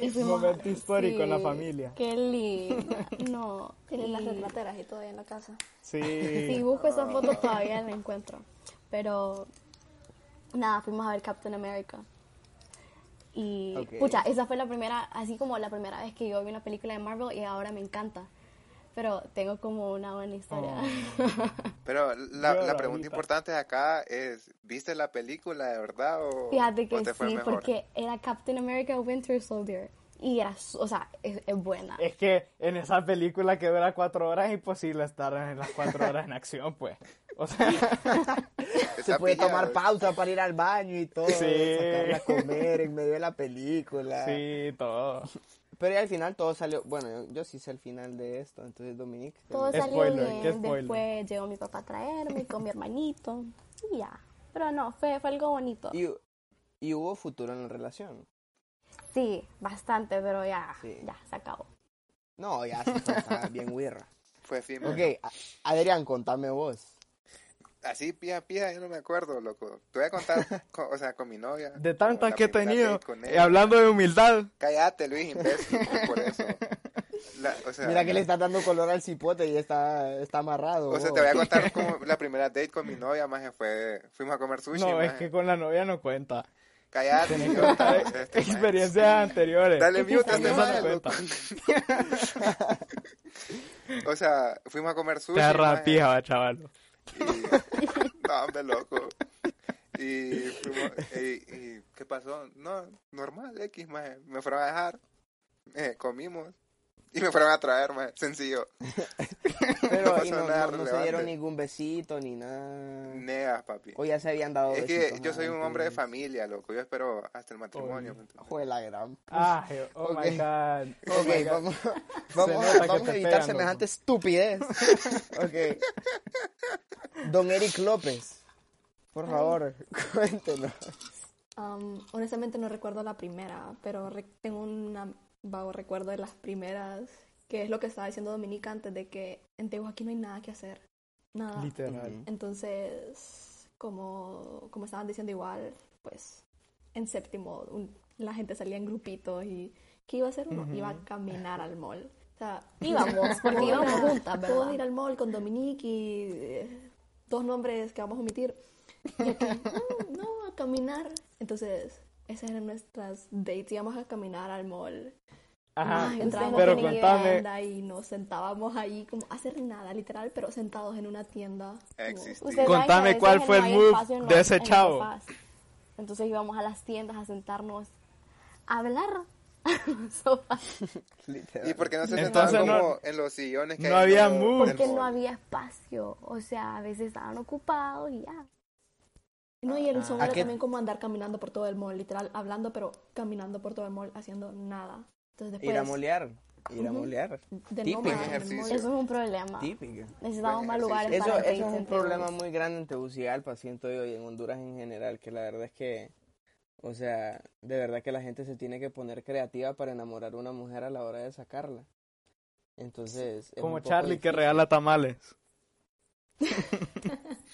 Y fuimos- Momento histórico en la familia. Qué linda. No. Tienen las retrateras y todo ahí en la casa. Sí. Si busco esa foto todavía la encuentro. Pero nada, fuimos a ver Captain America. Y pucha, esa fue la primera, así como la primera vez que yo vi una película de Marvel y ahora me encanta. Pero tengo como una buena historia. Pero la, pregunta importante acá es, ¿viste la película de verdad o, Fíjate que o te fue sí, mejor? porque era Captain America Winter Soldier. Y era, o sea, es, es buena. Es que en esa película que dura cuatro horas es imposible estar en las cuatro horas en acción, pues. O sea, Se puede pillado. tomar pausa para ir al baño y todo. Sí. Sacarla a comer en medio de la película. sí, todo. Pero al final todo salió. Bueno, yo, yo sí sé el final de esto. Entonces, Dominique. Todo salió Spoiler, bien. ¿qué spoiler? Después llegó mi papá a traerme con mi hermanito. Y ya. Pero no, fue, fue algo bonito. Y, y hubo futuro en la relación. Sí, bastante, pero ya, Sí. ya se acabó. No, ya se fue, bien wirra. Fue efímero. Ok, Adrián, contame vos. Así, pija, pija, yo no me acuerdo, loco. Te voy a contar, con- o sea, con mi novia. De tantas que he tenido, con eh, ella. hablando de humildad, Cállate, Luis, imbécil, por eso. La- o sea, Mira que le estás dando color al cipote y está, está amarrado. O sea, te voy a contar como la primera date con mi novia, más fue, fuimos a comer sushi, no, es que con la novia no cuenta. Cállate, Tienes que idiota, contar o sea, este maje. experiencias anteriores. Dale mute a este no. O sea, fuimos a comer sushi. Te agarra maje. Chaval. No, loco. Y fuimos, y, y ¿qué pasó? No, normal, X, maje. Me fueron a dejar, eh, comimos, y me fueron a traer, maje. Sencillo. Pero no ahí no, nada no- no se dieron ningún besito ni nada. Negas, papi. O ya se habían dado Es que besitos yo soy un hombre de familia, loco. Yo espero hasta el matrimonio. ¿me entiendes? Joder, la gran. Ay, oh Ok. my god. Oh Ok, God. vamos, vamos, a, vamos a evitar pegan, semejante loco. estupidez. Ok. Don Eric López, por favor, cuéntenos. Um, honestamente no recuerdo la primera, pero tengo un vago recuerdo de las primeras, que es lo que estaba diciendo Dominica antes de que en Tegucigalpa aquí no hay nada que hacer. Nada. Literal. Entonces, como, como estaban diciendo igual, pues en séptimo un- la gente salía en grupitos y ¿qué iba a hacer uno? Iba a caminar al mall. O sea, Íbamos, porque íbamos juntas, ¿verdad? Puedo ir al mall con Dominique y eh, dos nombres que vamos a omitir. Y aquí, "Mm, no, a caminar. Entonces, esas eran nuestras dates. Íbamos a caminar al mall. Ajá, Ay, entrábamos pero en una tienen contame, tienda y nos sentábamos ahí como a hacer nada, literal, pero sentados en una tienda. Contame cuál fue el move de ese chavo. Entonces íbamos a las tiendas a sentarnos a hablar. ¿Y por qué no se Entonces sentaban no- como en los sillones que no hay había el Porque no había espacio. O sea, a veces estaban ocupados y ya. No, y el son era ¿A qué- también como andar caminando por todo el mall, literal, hablando, pero caminando por todo el mall, haciendo nada. Entonces después... Ir a molear. Ir a molear. de Típico. Eso es un problema. Típica. Necesitamos más lugares Eso, para eso es un problema muy grande en Tegucigalpa, siento yo, y en Honduras en general, que la verdad es que O sea, de verdad que la gente se tiene que poner creativa para enamorar a una mujer a la hora de sacarla. Entonces, es Como Charlie que regala tamales.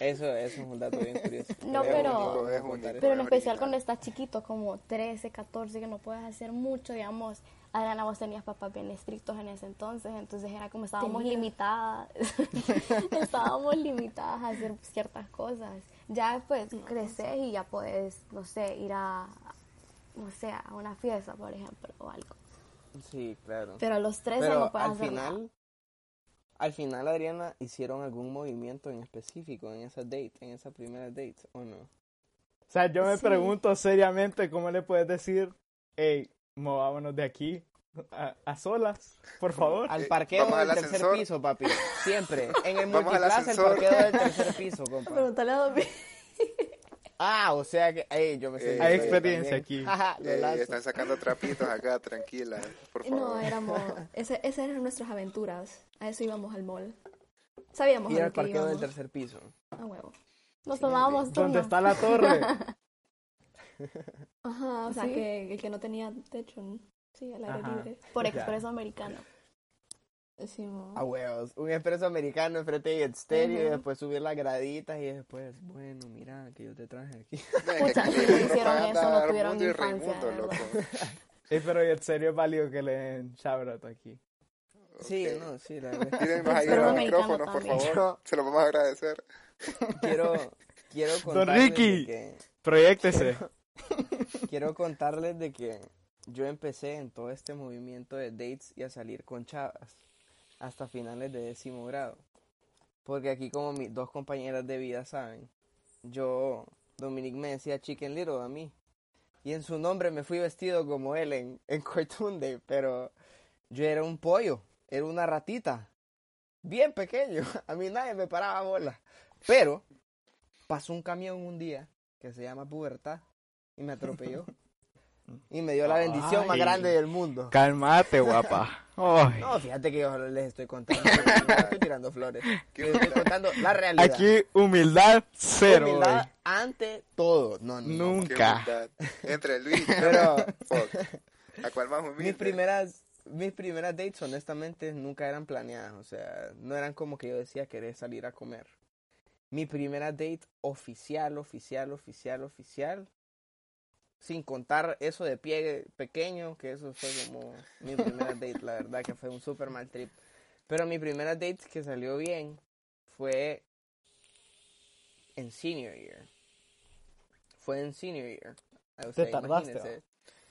Eso, eso es un dato bien curioso. No, pero- único. Pero en especial cuando estás chiquito, como 13, 14, que no puedes hacer mucho, digamos. Adriana, vos tenías papás bien estrictos en ese entonces, entonces era como estábamos Tenía. limitadas. estábamos limitadas a hacer ciertas cosas. Ya después creces y ya puedes, no sé, ir a, no sé, a una fiesta, por ejemplo, o algo. Sí, claro. Pero a los 13 Pero no puedes al hacer final, nada. Al final, Adriana, ¿hicieron algún movimiento en específico en esa date, en esa primera date, o no? O sea, yo me Sí. pregunto seriamente cómo le puedes decir, hey, movámonos de aquí a, a solas, por favor. Al Eh, parqueo vamos del al tercer ascensor. piso, papi. Siempre. En el multiplaza, el parqueo del tercer piso, compa. Preguntale a Domi. Ah, o sea que, ey, yo me sé. Eh, Hay experiencia aquí. Lo Eh, están sacando trapitos acá, tranquila, por favor. No, éramos. Ese, esas eran nuestras aventuras. A eso íbamos al mall. Sabíamos Ir a al lo que parqueo del tercer piso. A huevo. Nos tomábamos ¿Dónde turnos. está la torre? Ajá, o sea, Sí. que el que no tenía techo. ¿no? Sí, al aire Ajá. libre. Por expreso americano. Sí. A huevos. Un expreso americano enfrente de estéreo y Ujú. después subir las graditas y después, bueno, mira, que yo te traje aquí. Pucha, si no hicieron eso, no tuvieron y infancia. Eh, pero en serio es válido que le den shoutout aquí. Sí, Ok. no, sí, la verdad. Tírennos ahí Pero los micrófonos, por también. favor. Se los vamos a agradecer. Quiero, quiero Don contarles de Ricky. que... Proyectese. Quiero contarles de que yo empecé en todo este movimiento de dates y a salir con chavas hasta finales de décimo grado. Porque aquí como mis dos compañeras de vida saben, yo, Dominic me decía Chicken Little a mí. Y en su nombre me fui vestido como él en, en Cartoon Day, pero yo era un pollo, era una ratita, bien pequeño, a mí nadie me paraba bola. Pero pasó un camión un día que se llama Pubertad y me atropelló. Y me dio la bendición más Ay. grande del mundo. Cálmate, guapa. Ay. No, fíjate que yo les estoy contando, no estoy tirando flores. Les estoy contando la realidad. Aquí humildad cero. Humildad güey. ante todo. No, no. Nunca. Entre Luis y Pero Fuck. ¿A cuál más humilde? mis primeras, mis primeras dates, honestamente, nunca eran planeadas. O sea, no eran como que yo decía querer salir a comer. Mi primera date oficial, oficial, oficial, oficial. Sin contar eso de pie pequeño, que eso fue como mi primera date, la verdad que fue un super mal trip. Pero mi primera date que salió bien fue en senior year. Fue en senior year. O Te tardaste,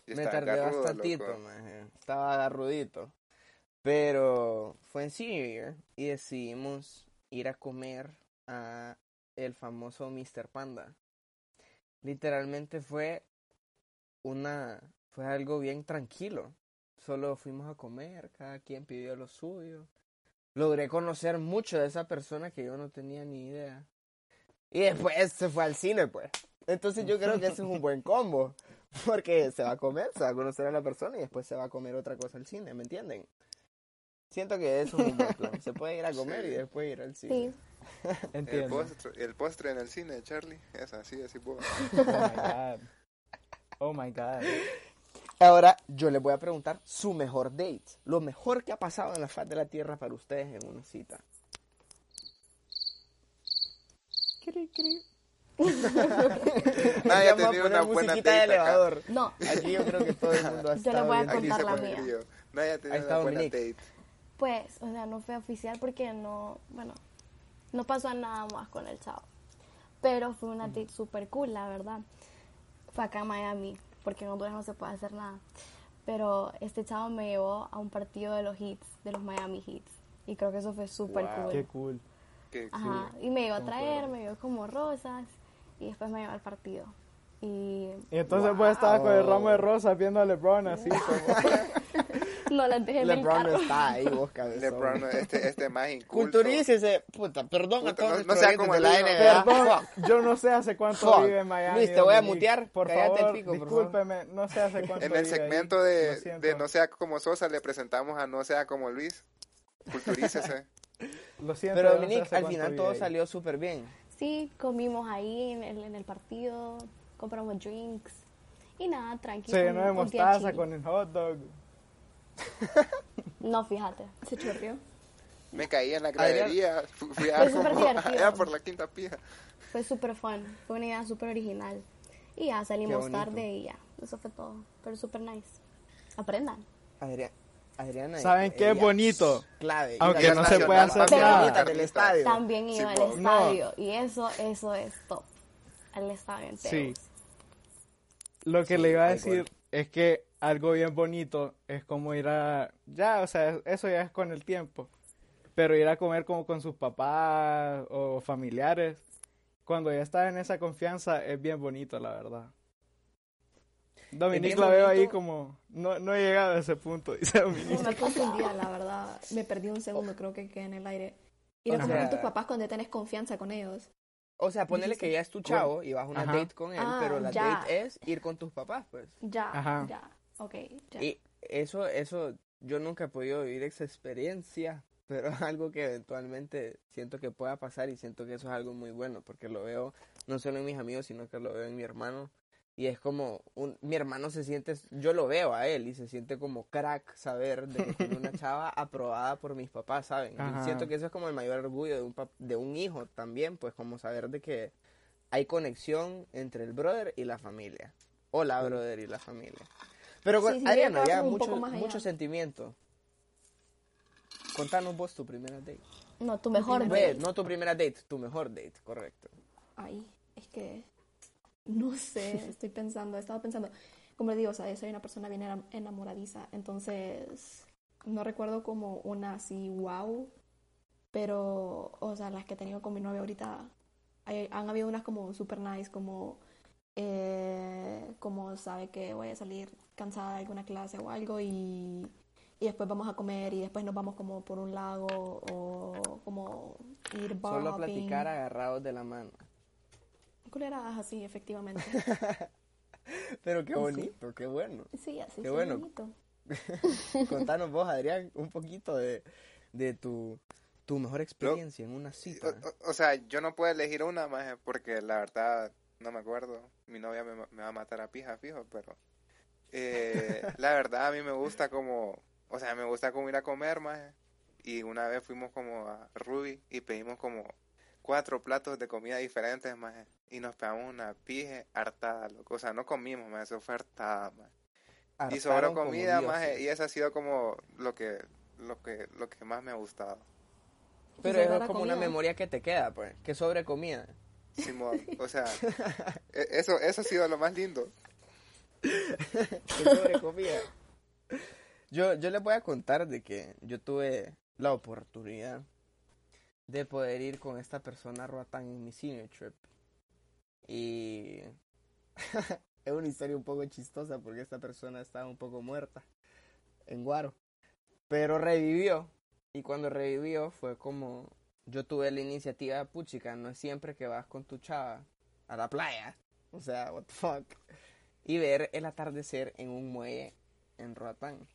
Me tardé garrudo, bastantito. Estaba agarrudito. Pero fue en senior year y decidimos ir a comer a el famoso Mr. Panda. Literalmente fue una fue algo bien tranquilo. Solo fuimos a comer, cada quien pidió lo suyo. Logré conocer mucho de esa persona que yo no tenía ni idea. Y después se fue al cine, pues. Entonces yo creo que ese es un buen combo. Porque se va a comer, se va a conocer a la persona y después se va a comer otra cosa al cine, ¿me entienden? Siento que eso es un buen plan. Se puede ir a comer y después ir al cine. Sí. El postre, el postre en el cine, Charlie. Es así, así puedo. Oh my god. Oh my god. Ahora yo les voy a preguntar su mejor date. Lo mejor que ha pasado en la faz de la tierra para ustedes en una cita. Nadie ha Vamos a tenido una buena de acá. elevador. No, Aquí yo creo que todo el mundo ha Yo estado les voy a contar la mía. Nadie ha tenido una buena date. pues, o sea, no fue oficial porque no, bueno, no pasó nada más con el chavo. Pero fue una date super cool, la verdad. Fue acá en Miami, porque en Honduras no se puede hacer nada. Pero este chavo me llevó a un partido de los Heats, de los Miami Heats. Y creo que eso fue súper Wow. cool. Qué cool. Ajá, y me iba a traer, me dio como rosas y después me llevó al partido. Y Y entonces pues estaba con el ramo de rosas viendo a LeBron así como... no las dejé en el LeBron carro. está ahí, vos cabezón. LeBron, este, este más inculto. Culturícese, puta, perdón a Puta, todos no- no sea como el la. NBA. Perdón, yo no sé hace cuánto Fuck. vive en Miami. Luis, te voy a mutear. Por Cállate el favor, pico, por favor. discúlpeme, no sé hace cuánto En el vive ahí. segmento de, de No sea como Sosa le presentamos a No sea como Luis. Culturícese. Lo siento, Pero no sé Dominique, hace al final todo ahí. salió súper bien. Sí, comimos ahí en el, en el partido, compramos drinks y nada, tranqui. Se llenó de un- un día mostaza con el hot dog. No, fíjate. Se chorreó. Me caí en la gradería. Fui a Fue súper como divertido. allá por la quinta pija. Fue súper fun, fue una idea súper original. Y ya salimos tarde y ya, eso fue todo. Pero súper nice. Aprendan. Adrián, Adriana. ¿Saben qué es bonito? Clave. Aunque no se puede papas hacer nada. del estadio. También iba al estadio y eso, eso es top. Al estadio entero. Sí. Lo que Sí, le iba a decir. Es que algo bien bonito es como ir a... Ya, o sea, eso ya es con el tiempo. Pero ir a comer como con sus papás o familiares, cuando ya estás en esa confianza, es bien bonito, la verdad. Dominique la veo ahí como... No, no he llegado a ese punto, dice Dominique. Me confundía, la verdad. Me perdí un segundo, creo que quedé en el aire. Ir a comer con tus papás cuando tenés confianza con ellos. O sea, ponele que ya es tu chavo y vas a una Ajá. date con él, Ah, pero la ya. date es ir con tus papás, pues. Ya, Ajá. ya. Ok, ya. Y eso, eso, yo nunca he podido vivir esa experiencia, pero es algo que eventualmente siento que pueda pasar y siento que eso es algo muy bueno, porque lo veo no solo en mis amigos, sino que lo veo en mi hermano. Y es como, un, mi hermano se siente, yo lo veo a él y se siente como crack saber de que tiene una chava aprobada por mis papás, ¿saben? Y siento que eso es como el mayor orgullo de un, pap- de un hijo también, pues como saber de que hay conexión entre el brother y la familia. O la brother y la familia. Pero con Sí, sí, Adriana, ya mucho, mucho sentimiento. Contanos vos tu primera date. No, tu mejor Ve, date. no tu primera date, tu mejor date, correcto. Ay, es que no sé, estoy pensando, he estado pensando, como le digo, o sea, yo soy una persona bien enam- enamoradiza, entonces no recuerdo como una así wow, pero, o sea, las que he tenido con mi novia ahorita, hay- han habido unas como super nice, como, eh, como sabe que voy a salir cansada de alguna clase o algo y, y después vamos a comer y después nos vamos como por un lago o como ir bar Solo hopping. platicar agarrados de la mano. Culeradas así, efectivamente. Pero qué bonito, qué bueno. Sí, así Qué sí, bueno. bonito. Contanos vos, Adrián, un poquito de, de tu, tu mejor experiencia en una cita. O, o- o sea, yo no puedo elegir una más porque la verdad no me acuerdo. Mi novia me, me va a matar a pija, fijo, pero eh, la verdad a mí me gusta como, o sea, me gusta como ir a comer más. Y una vez fuimos como a Ruby y pedimos como cuatro platos de comida diferentes más. Y nos pegamos una pije hartada, loco. O sea, no comimos más, eso fue hartada más. Y sobró comida más dioses. y eso ha sido como lo que, lo que, lo que más me ha gustado. Pero ¿Y eso es como una memoria que te queda, pues. Que sobre comida. Simón, o sea, e- eso, eso ha sido lo más lindo. que sobre comida. Yo, yo les voy a contar de que yo tuve la oportunidad de poder ir con esta persona a Roatán en mi senior trip. Y es una historia un poco chistosa porque esta persona estaba un poco muerta en Guaro. Pero revivió. Y cuando revivió fue como yo tuve la iniciativa, puchica, no es siempre que vas con tu chava a la playa. O sea, what the fuck. Y ver el atardecer en un muelle en Roatán.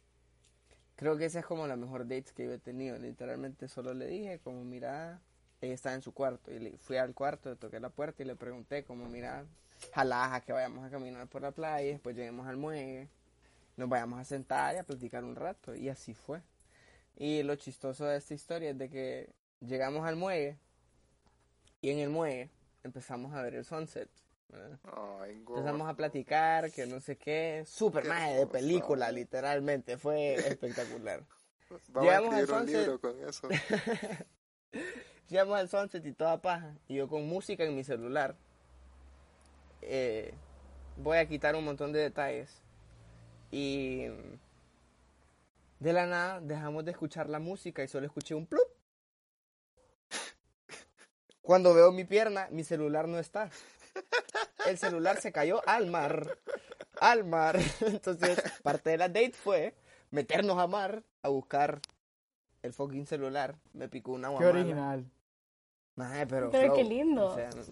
Creo que esa es como la mejor date que yo he tenido. Literalmente solo le dije, como mira, ella estaba en su cuarto. Y le fui al cuarto, le toqué la puerta y le pregunté, como mira, jalaja que vayamos a caminar por la playa y después lleguemos al muelle. Nos vayamos a sentar y a platicar un rato. Y así fue. Y lo chistoso de esta historia es de que llegamos al muelle y en el muelle empezamos a ver el sunset. Empezamos a platicar, que no sé qué. Super maje de película, literalmente. Fue espectacular. Vamos Llegamos a al escribir un sunset. libro con eso. Llegamos al sunset y toda paja. Y yo con música en mi celular. Eh, voy a quitar un montón de detalles. Y de la nada dejamos de escuchar la música y solo escuché un plup. Cuando veo mi pierna, mi celular no está. El celular se cayó al mar. Al mar. Entonces, parte de la date fue meternos a mar a buscar el fucking celular. Me picó una Qué guamala. original. Maje, pero, Pero qué lindo. o sea, no-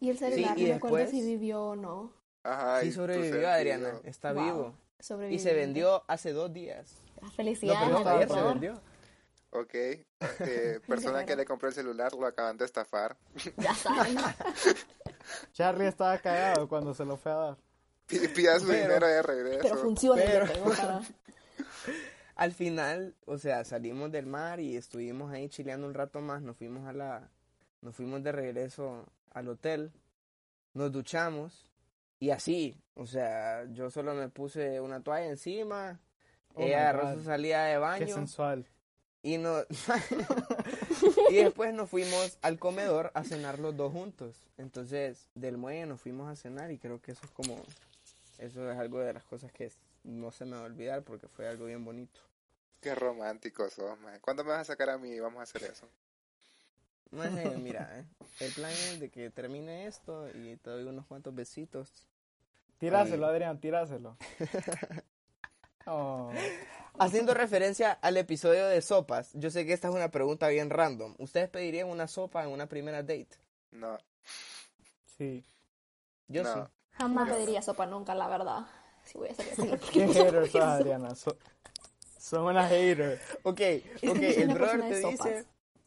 Y el celular, Sí, y no después- si vivió o no. Ajá, y sí sobrevivió Adriana, está Wow. vivo. Y se vendió hace dos días. No, Felicidades pero al ayer se vendió. Ok, eh, persona que le compró el celular lo acaban de estafar. Ya saben. Charlie estaba cagado cuando se lo fue a dar. Pi- Pida su dinero de regreso. Pero funciona. Pero- yo tengo cara. Al final, o sea, salimos del mar y estuvimos ahí chileando un rato más, nos fuimos a la nos fuimos de regreso al hotel, nos duchamos y así, o sea, yo solo me puse una toalla encima, Oh ella agarró su salida de Qué baño sensual. y no y después nos fuimos al comedor a cenar los dos juntos. Entonces, del muelle nos fuimos a cenar y creo que eso es como eso es algo de las cosas que no se me va a olvidar porque fue algo bien bonito. Qué romántico sos, man. ¿Cuándo me vas a sacar a mí y vamos a hacer eso? Maje, mira, eh, el plan es de que termine esto y te doy unos cuantos besitos. Tíraselo. Adrián, tíraselo. Oh. Haciendo referencia al episodio de sopas, yo sé que esta es una pregunta bien random. ¿Ustedes pedirían una sopa en una primera date? No, Sí. Yo no. sí. Jamás. pediría sopa nunca, la verdad. Si voy a salir así. Qué hater sos, Adriana. So- Son una hater. Ok, ok, el brother te dice, sopas.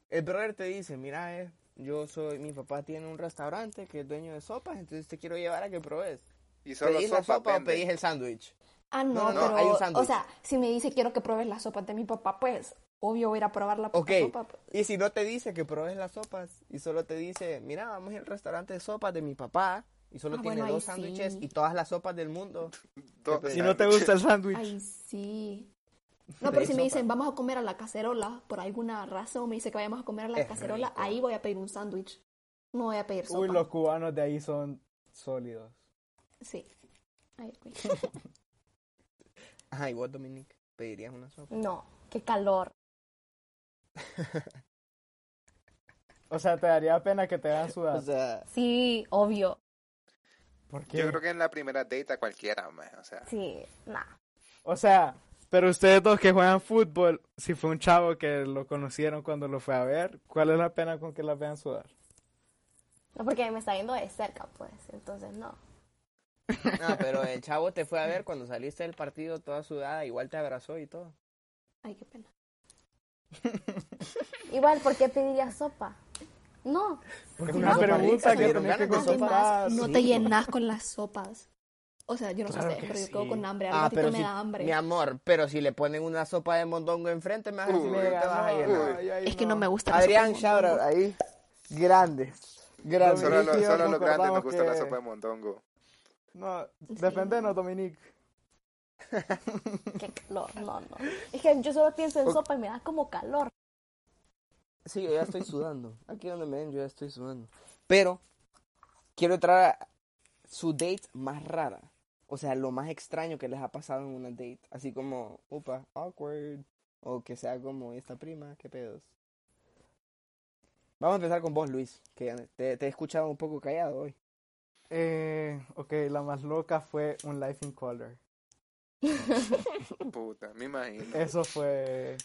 el brother te dice, mira, eh, yo soy, mi papá tiene un restaurante que es dueño de sopas, entonces te quiero llevar a que pruebes. Y solo ¿Pedís la sopa sopa o pedís el sándwich? Ah, no, No, no, no, pero, hay un o sea, si me dice quiero que pruebes las sopas de mi papá, pues, obvio voy a ir a probar la Ok, sopa. pues. y si no te dice que pruebes las sopas y solo te dice, mira, vamos al restaurante de sopas de mi papá y solo Ah, tiene bueno, dos sándwiches sí. y todas las sopas del mundo. Do- ¿qué Si no te gusta el sándwich. Ay, sí. No, pero si me dicen vamos a comer a la cacerola, por alguna razón me dice que vayamos a comer a la Es cacerola, rico. ahí voy a pedir un sándwich. No voy a pedir sopa. Uy, los cubanos de ahí son sólidos. Sí. Ay. Ajá, y vos, Dominique, pedirías una sopa. No, qué calor. O sea, te daría pena que te hagan sudar. O sea, Sí, obvio. ¿Por qué? Yo creo que en la primera date a cualquiera, man. O sea, Sí, nah. O sea, pero ustedes dos que juegan fútbol, si fue un chavo que lo conocieron cuando lo fue a ver, ¿cuál es la pena con que la vean sudar? No, porque me está viendo de cerca, pues. Entonces, no. No, pero el chavo te fue a ver cuando saliste del partido toda sudada, igual te abrazó y todo. Ay, qué pena. Igual, ¿por qué pediría sopa? No. Porque Es una pregunta rica, que tenés que contestar. no sí. te llenas con las sopas. O sea, yo no Claro sé, pero yo quedo con hambre. Al Ah, pero me si, da hambre. mi amor, pero si le ponen una sopa de mondongo enfrente, me vas a decir que te vas a no, llenar. ay, ay, Es que no me gusta la Adrián, mondongo. ahí, grande, grande. solo, lo- solo los grandes nos concordamos gusta la que- sopa de mondongo. No, defendenos, Dominique. Qué calor. No, no. Es que yo solo pienso en sopa y me da como calor. Sí, yo ya estoy sudando. Aquí donde me ven, yo ya estoy sudando. Pero quiero entrar a su date más rara. O sea, lo más extraño que les ha pasado en una date. Así como, upa, awkward. O que sea como, ¿y esta prima? ¿Qué pedos? Vamos a empezar con vos, Luis, que te, te he escuchado un poco callado hoy. Eh, ok, la más loca fue un Life in Color. Puta, me imagino. Eso fue...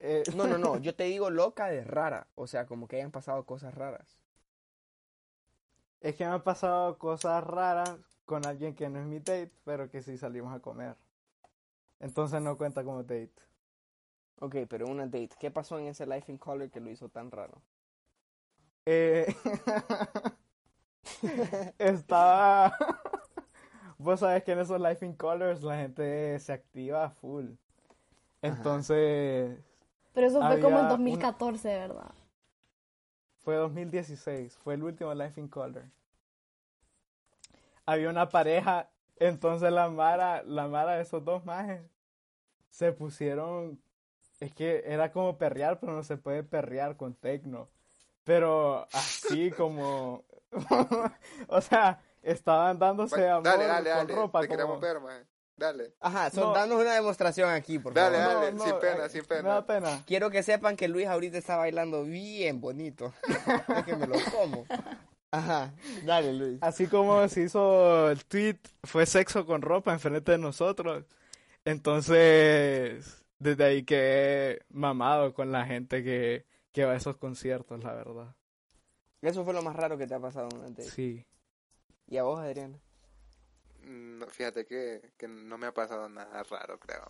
eh, No, no, no, yo te digo loca de rara. O sea, como que hayan pasado cosas raras. Es que me han pasado cosas raras con alguien que no es mi date, pero que sí salimos a comer. Entonces no cuenta como date. Ok, pero una date. ¿Qué pasó en ese Life in Color que lo hizo tan raro? Eh, estaba... Vos sabés que en esos Life in Colors la gente se activa full. Entonces, Pero eso fue como en Había 2014, ¿verdad? fue 2016, fue el último Life in Color. Había una pareja, entonces la Mara, la Mara de esos dos majes se pusieron, es que era como perrear, pero no se puede perrear con tecno. Pero así como, o sea, estaban dándose amor dale, dale, con dale. ropa. Te queremos como- ver, man. Dale. Ajá, No. soltanos una demostración aquí, por Dale, favor. dale. sin pena, eh, sin pena. Me da pena. Quiero que sepan que Luis ahorita está bailando bien bonito. es que me lo como. Ajá, dale Luis. Así como se hizo el tweet, fue sexo con ropa enfrente de nosotros. Entonces, desde ahí quedé mamado con la gente que, que va a esos conciertos, la verdad. Eso fue lo más raro que te ha pasado date. Sí. ¿Y a vos, Adriana? No, fíjate que, que no me ha pasado nada raro, creo.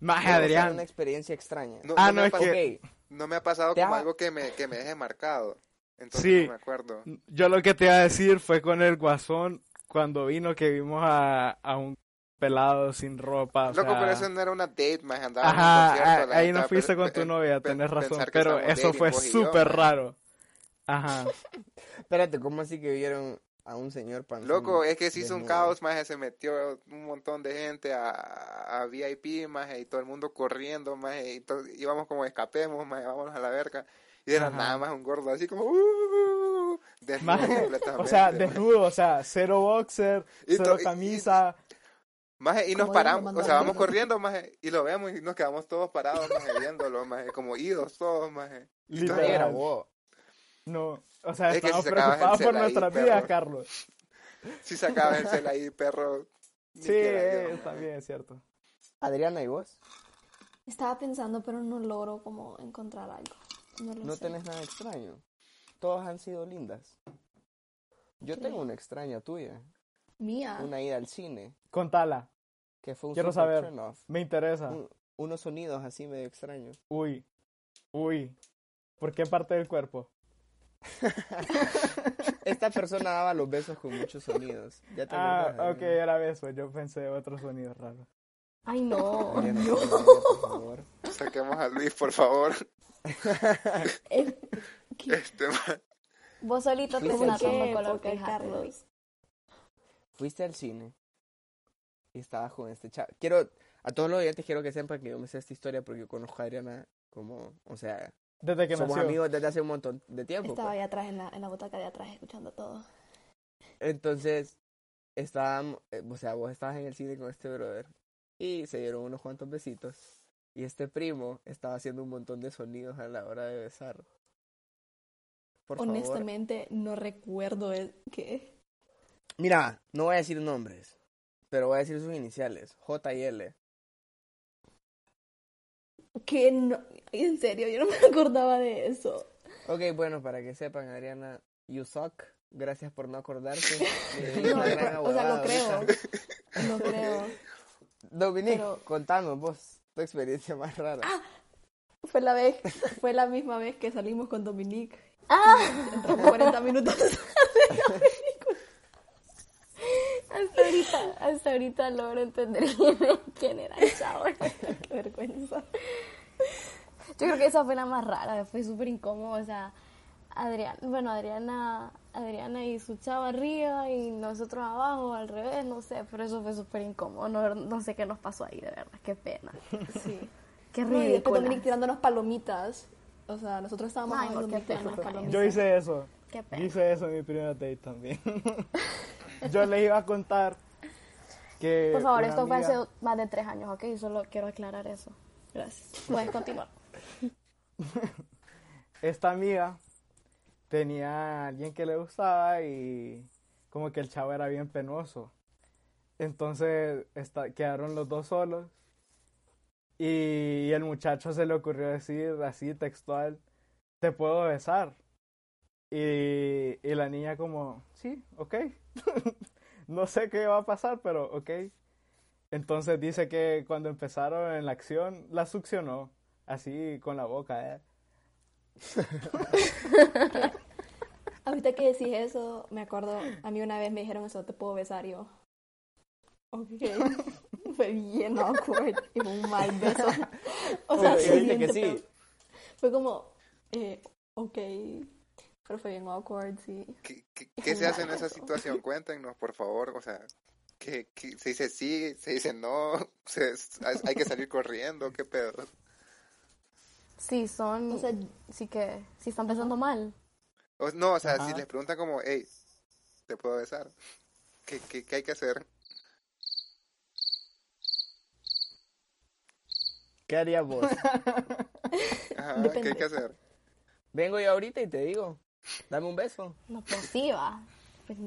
Más Pero, o sea, Adrián. Una experiencia extraña. No, Ah, no no, me ha es pasado- que- no me ha pasado como ha- algo que me, que me deje marcado. Entonces Sí. no me acuerdo. Yo lo que te iba a decir fue con el guasón cuando vino que vimos a, a un pelado sin ropa. o Loco, sea, pero eso no era una date, más andaba en un Ajá, concierto, ah, ahí no fuiste con tu novia, tenés razón, pero eso fue súper raro. Ajá. Espérate, ¿cómo así que vieron a un señor panzón? Loco, es que se hizo un caos, más se metió un montón de gente a, a VIP, más y todo el mundo corriendo, más y to- íbamos como escapemos, más vámonos a la verga. Y era Ajá. nada más un gordo así como uh, desnudo Maje, completamente. o sea, desnudo, o sea, cero boxer, Y cero y- camisa. Maje, y nos paramos, o sea, vamos corriendo, maje, y lo vemos y nos quedamos todos parados, maje, viéndolo, maje, como idos todos, maje. Literal. grabó. No, o sea, Es que si estamos preocupados por nuestras vidas, Carlos. Si sacabas el cel ahí, perro. Sí, eh, también es cierto. Adriana, ¿y vos? Estaba pensando, pero no logro como encontrar algo. No lo No sé. tenés nada extraño. Todas han sido lindas. Yo tengo una extraña tuya. Mía. Una ida al cine. Contala, Que fue un Quiero saber. me interesa. Un- unos sonidos así medio extraños. Uy, uy. ¿Por qué parte del cuerpo? Esta persona daba los besos con muchos sonidos. ¿Ya te Ah, acordás, ok, Adriana? era beso. Yo pensé otro sonido raro. Ay, no. Adriana, por favor. Saquemos a Luis, por favor. Eh, Este. Vos solito te ¿Cómo estás dando color, fíjate, Carlos? Fuiste al cine y estabas con este chavo. Quiero, a todos los oyentes quiero que sepan que yo me sé esta historia porque yo conozco a Adriana como, o sea, Desde que somos nació. amigos desde hace un montón de tiempo. Estaba pues. ahí atrás en la, en la butaca de atrás escuchando todo. Entonces, estábamos, eh, o sea, vos estabas en el cine con este brother y se dieron unos cuantos besitos. Y este primo estaba haciendo un montón de sonidos a la hora de besar. Por favor. Honestamente, no recuerdo el que. Mira, no voy a decir nombres, pero voy a decir sus iniciales, J y L. Que no. En serio, yo no me acordaba de eso. Ok, bueno, para que sepan, Adriana, you suck. Gracias por no acordarte. No, gran o sea, lo creo. Lo creo. Dominique, Pero- contanos vos tu experiencia más rara. Fue la vez, fue la misma vez que salimos con Dominique. Ah, Entramos 40 minutos. Hasta ahorita, hasta ahorita logro entender quién era el chavo. Qué vergüenza. Yo creo que esa fue la más rara, fue súper incómodo, o sea, Adriana, bueno, Adriana, Adriana y su chava arriba y nosotros abajo, al revés, no sé, pero eso fue súper incómodo, no, no sé qué nos pasó ahí, de verdad, qué pena, Sí. qué No, y después ridículo, Dominique tirándonos palomitas. O sea, nosotros estábamos Ay, no, qué pena. palomitas. Yo hice eso. qué Yo pena. hice eso en mi primera date también. Yo les iba a contar que. Por favor, esto fue hace más de tres años, ¿ok? Solo quiero aclarar eso. Gracias. Puedes continuar. esta amiga tenía a alguien que le gustaba y como que el chavo era bien penoso. Entonces esta- quedaron los dos solos y el muchacho se le ocurrió decir así textual, te puedo besar. Y, y la niña como, sí, ok. no sé qué va a pasar, pero ok. Entonces dice que cuando empezaron en la acción, la succionó, así con la boca, ¿eh? Ahorita que decís eso, me acuerdo, a mí una vez me dijeron eso, te puedo besar y yo. Ok. Fue bien awkward y fue un mal beso. O sea, sí, que sí. Fue como, eh, ok. Pero fue bien awkward, sí. ¿Qué, qué, qué se hace en esa situación? Cuéntenos, por favor. O sea, ¿qué, qué- se dice sí, se dice no? Se- hay que salir corriendo, ¿qué pedo? Sí, son, O sea, sí que, sí están pensando mal. O- no, o sea, si les preguntan como, hey, ¿te puedo besar? ¿Qué, qué, qué hay que hacer? ¿Qué harías vos? Ajá, ¿qué hay que hacer? Vengo yo ahorita y te digo, dame un beso. No, pues sí, va. Pues,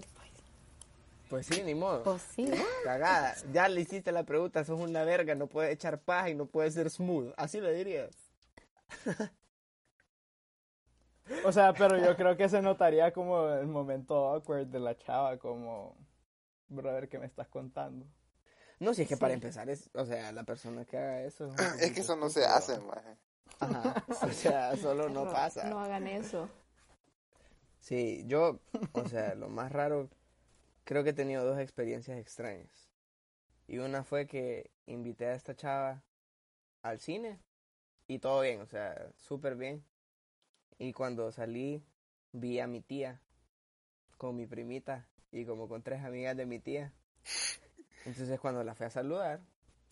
Pues sí, ni modo. pues sí. Cagada. Ya le hiciste la pregunta, sos una verga, no puedes echar paja y no puedes ser smooth. Así le dirías. O sea, pero yo creo que se notaría como el momento awkward de la chava, como, brother, ¿qué me estás contando? No, si es que para empezar es, o sea, la persona que haga eso. Es que eso no se hace, maje. Ajá. O sea, solo no pasa. No hagan eso. Sí, yo, o sea, lo más raro, creo que he tenido dos experiencias extrañas. Y una fue que invité a esta chava al cine y todo bien, o sea, súper bien. Y cuando salí, vi a mi tía con mi primita y como con tres amigas de mi tía. Entonces cuando la fui a saludar,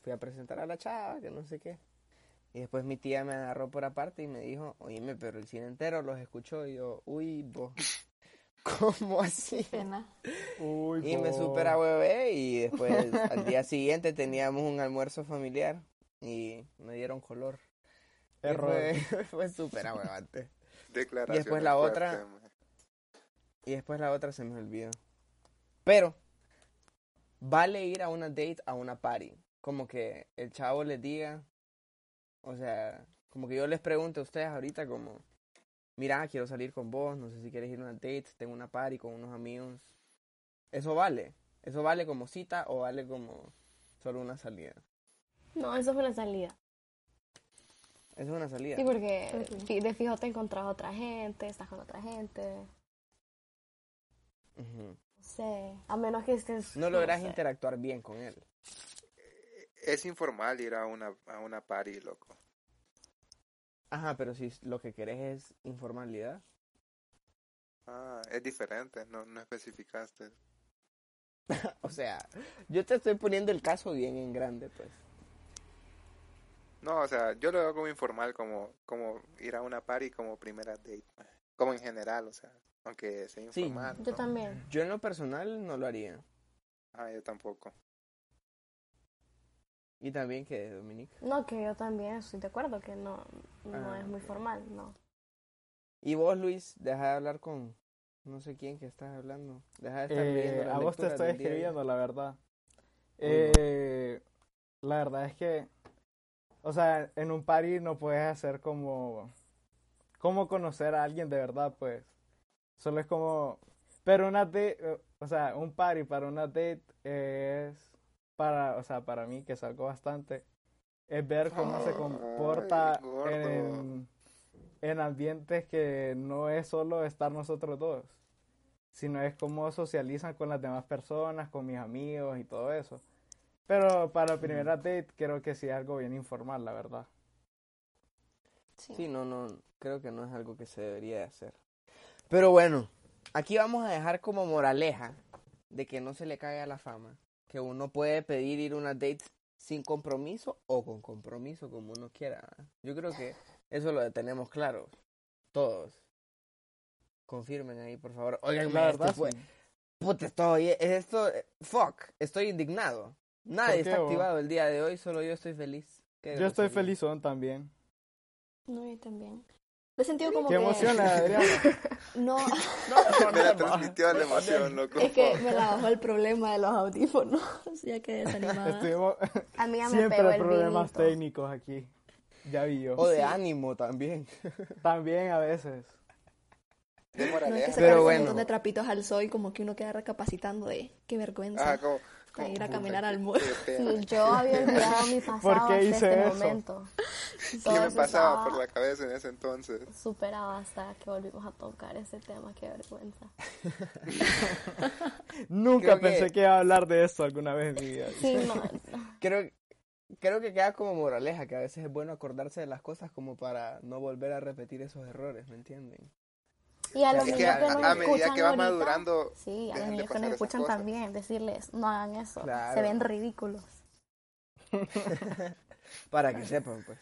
fui a presentar a la chava, que no sé qué. Y después mi tía me agarró por aparte y me dijo, oíme, pero el cine entero los escuchó. Y yo, uy, vos, ¿cómo así? Pena. Uy, Y me po. super huevé y después al día siguiente teníamos un almuerzo familiar y me dieron color. Y Error. Fue, fue súper ahuevante. Declaraciones después la otra-. Y después la otra se me olvidó. Pero, vale ir a una date, a una party. Como que el chavo les diga, o sea, como que yo les pregunte a ustedes ahorita como, mira, quiero salir con vos, no sé si quieres ir a una date, tengo una party con unos amigos. Eso vale. Eso vale como cita o vale como solo una salida. No, eso fue una salida. Eso es una salida. Sí, porque de fijo te encontrás otra gente, estás con otra gente. No sé, a menos que estés... No logras sé. interactuar bien con él. Es informal ir a una, a una party, loco. Ajá, pero si lo que querés es informalidad. Ah, es diferente, no, no especificaste. O sea, yo te estoy poniendo el caso bien en grande, pues. No, o sea, yo lo veo como informal, como, como ir a una party como primera date. maje. Como en general, o sea, aunque sea Sí, informal. Yo ¿no? también. Yo en lo personal no lo haría. Ah, yo tampoco. Y también que Dominique. No, que yo también estoy de acuerdo que no, no Ah, es muy formal, no. Y vos, Luis, deja de hablar con no sé quién que estás hablando. Deja de estar Eh, leyendo a vos te estoy escribiendo, la verdad. Eh, la verdad es que, o sea, en un party no puedes hacer como, como conocer a alguien de verdad, pues. Solo es como, pero una date, eh, o sea, un party para una date es para, o sea, para mí que salgo bastante, es ver cómo se comporta Ay, gordo. en, en ambientes que no es solo estar nosotros dos, sino es cómo socializan con las demás personas, con mis amigos y todo eso. Pero para la primera date creo que sí es algo bien informal, la verdad. Sí. Sí, no, no, creo que no es algo que se debería de hacer. Pero bueno, aquí vamos a dejar como moraleja de que no se le caiga la fama, que uno puede pedir ir a una date sin compromiso o con compromiso, como uno quiera. Yo creo que eso lo tenemos claro, todos. Confirmen ahí, por favor. Oigan, La verdad, fue... sí. Puta, estoy, es esto, eh, fuck, estoy indignado. Nadie ¿Por qué, está vos? activado el día de hoy, solo yo estoy feliz. Yo estoy grosería. felizón también. No, yo también. Lo he sentido como Qué que... emoción, Adriana. No, Me la transmitió la emoción, loco. es que me la bajó el problema de los audífonos. Ya quedé desanimada. Estuvimos A mí ya me siempre pegó el problemas vinito. técnicos aquí. Ya vi yo. O de ánimo también. También a veces. De No, es que moraleja. se Pero un bueno. montón de trapitos al sol y como que uno queda recapacitando de qué vergüenza. Ah, como, para como, ir a caminar al pena. Sí, yo había olvidado mi pasado ¿Por qué hasta hice este eso? momento. ¿Qué me eso pasaba por la cabeza en ese entonces? superado hasta que volvimos a tocar ese tema, qué vergüenza. Nunca Creo pensé que- que... iba a hablar de esto alguna vez en mi vida. Sí, no, no. Creo, creo que queda como moraleja, que a veces es bueno acordarse de las cosas como para no volver a repetir esos errores, ¿me entienden? Y a los Es niños que que, a, nos a medida escuchan que va ahorita, madurando, sí, a los niños que nos escuchan cosas. también, decirles, no hagan eso, Claro. se ven ridículos. Para que sepan, pues.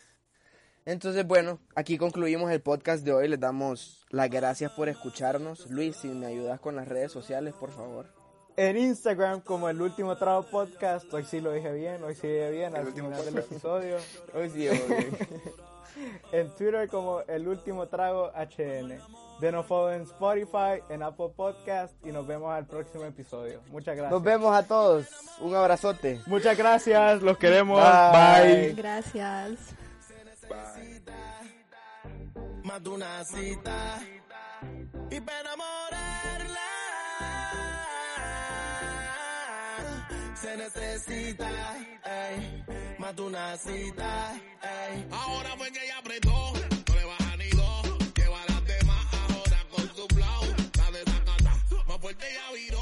Entonces, bueno, aquí concluimos el podcast de hoy. Les damos las gracias por escucharnos. Luis, si me ayudas con las redes sociales, por favor. En Instagram como el último trago podcast. Hoy sí lo dije bien, hoy sí dije bien El al último final del episodio. Hoy sí, bien. En Twitter como el último trago HN. Denos follow en Spotify, en Apple Podcast y nos vemos al próximo episodio. Muchas gracias. Nos vemos a todos. Un abrazote. Muchas gracias, los queremos. Bye. Bye. Gracias. Bye. más de una cita y para enamorarla se necesita ey, más de una cita ey. ahora fue que ella apretó por de la vida.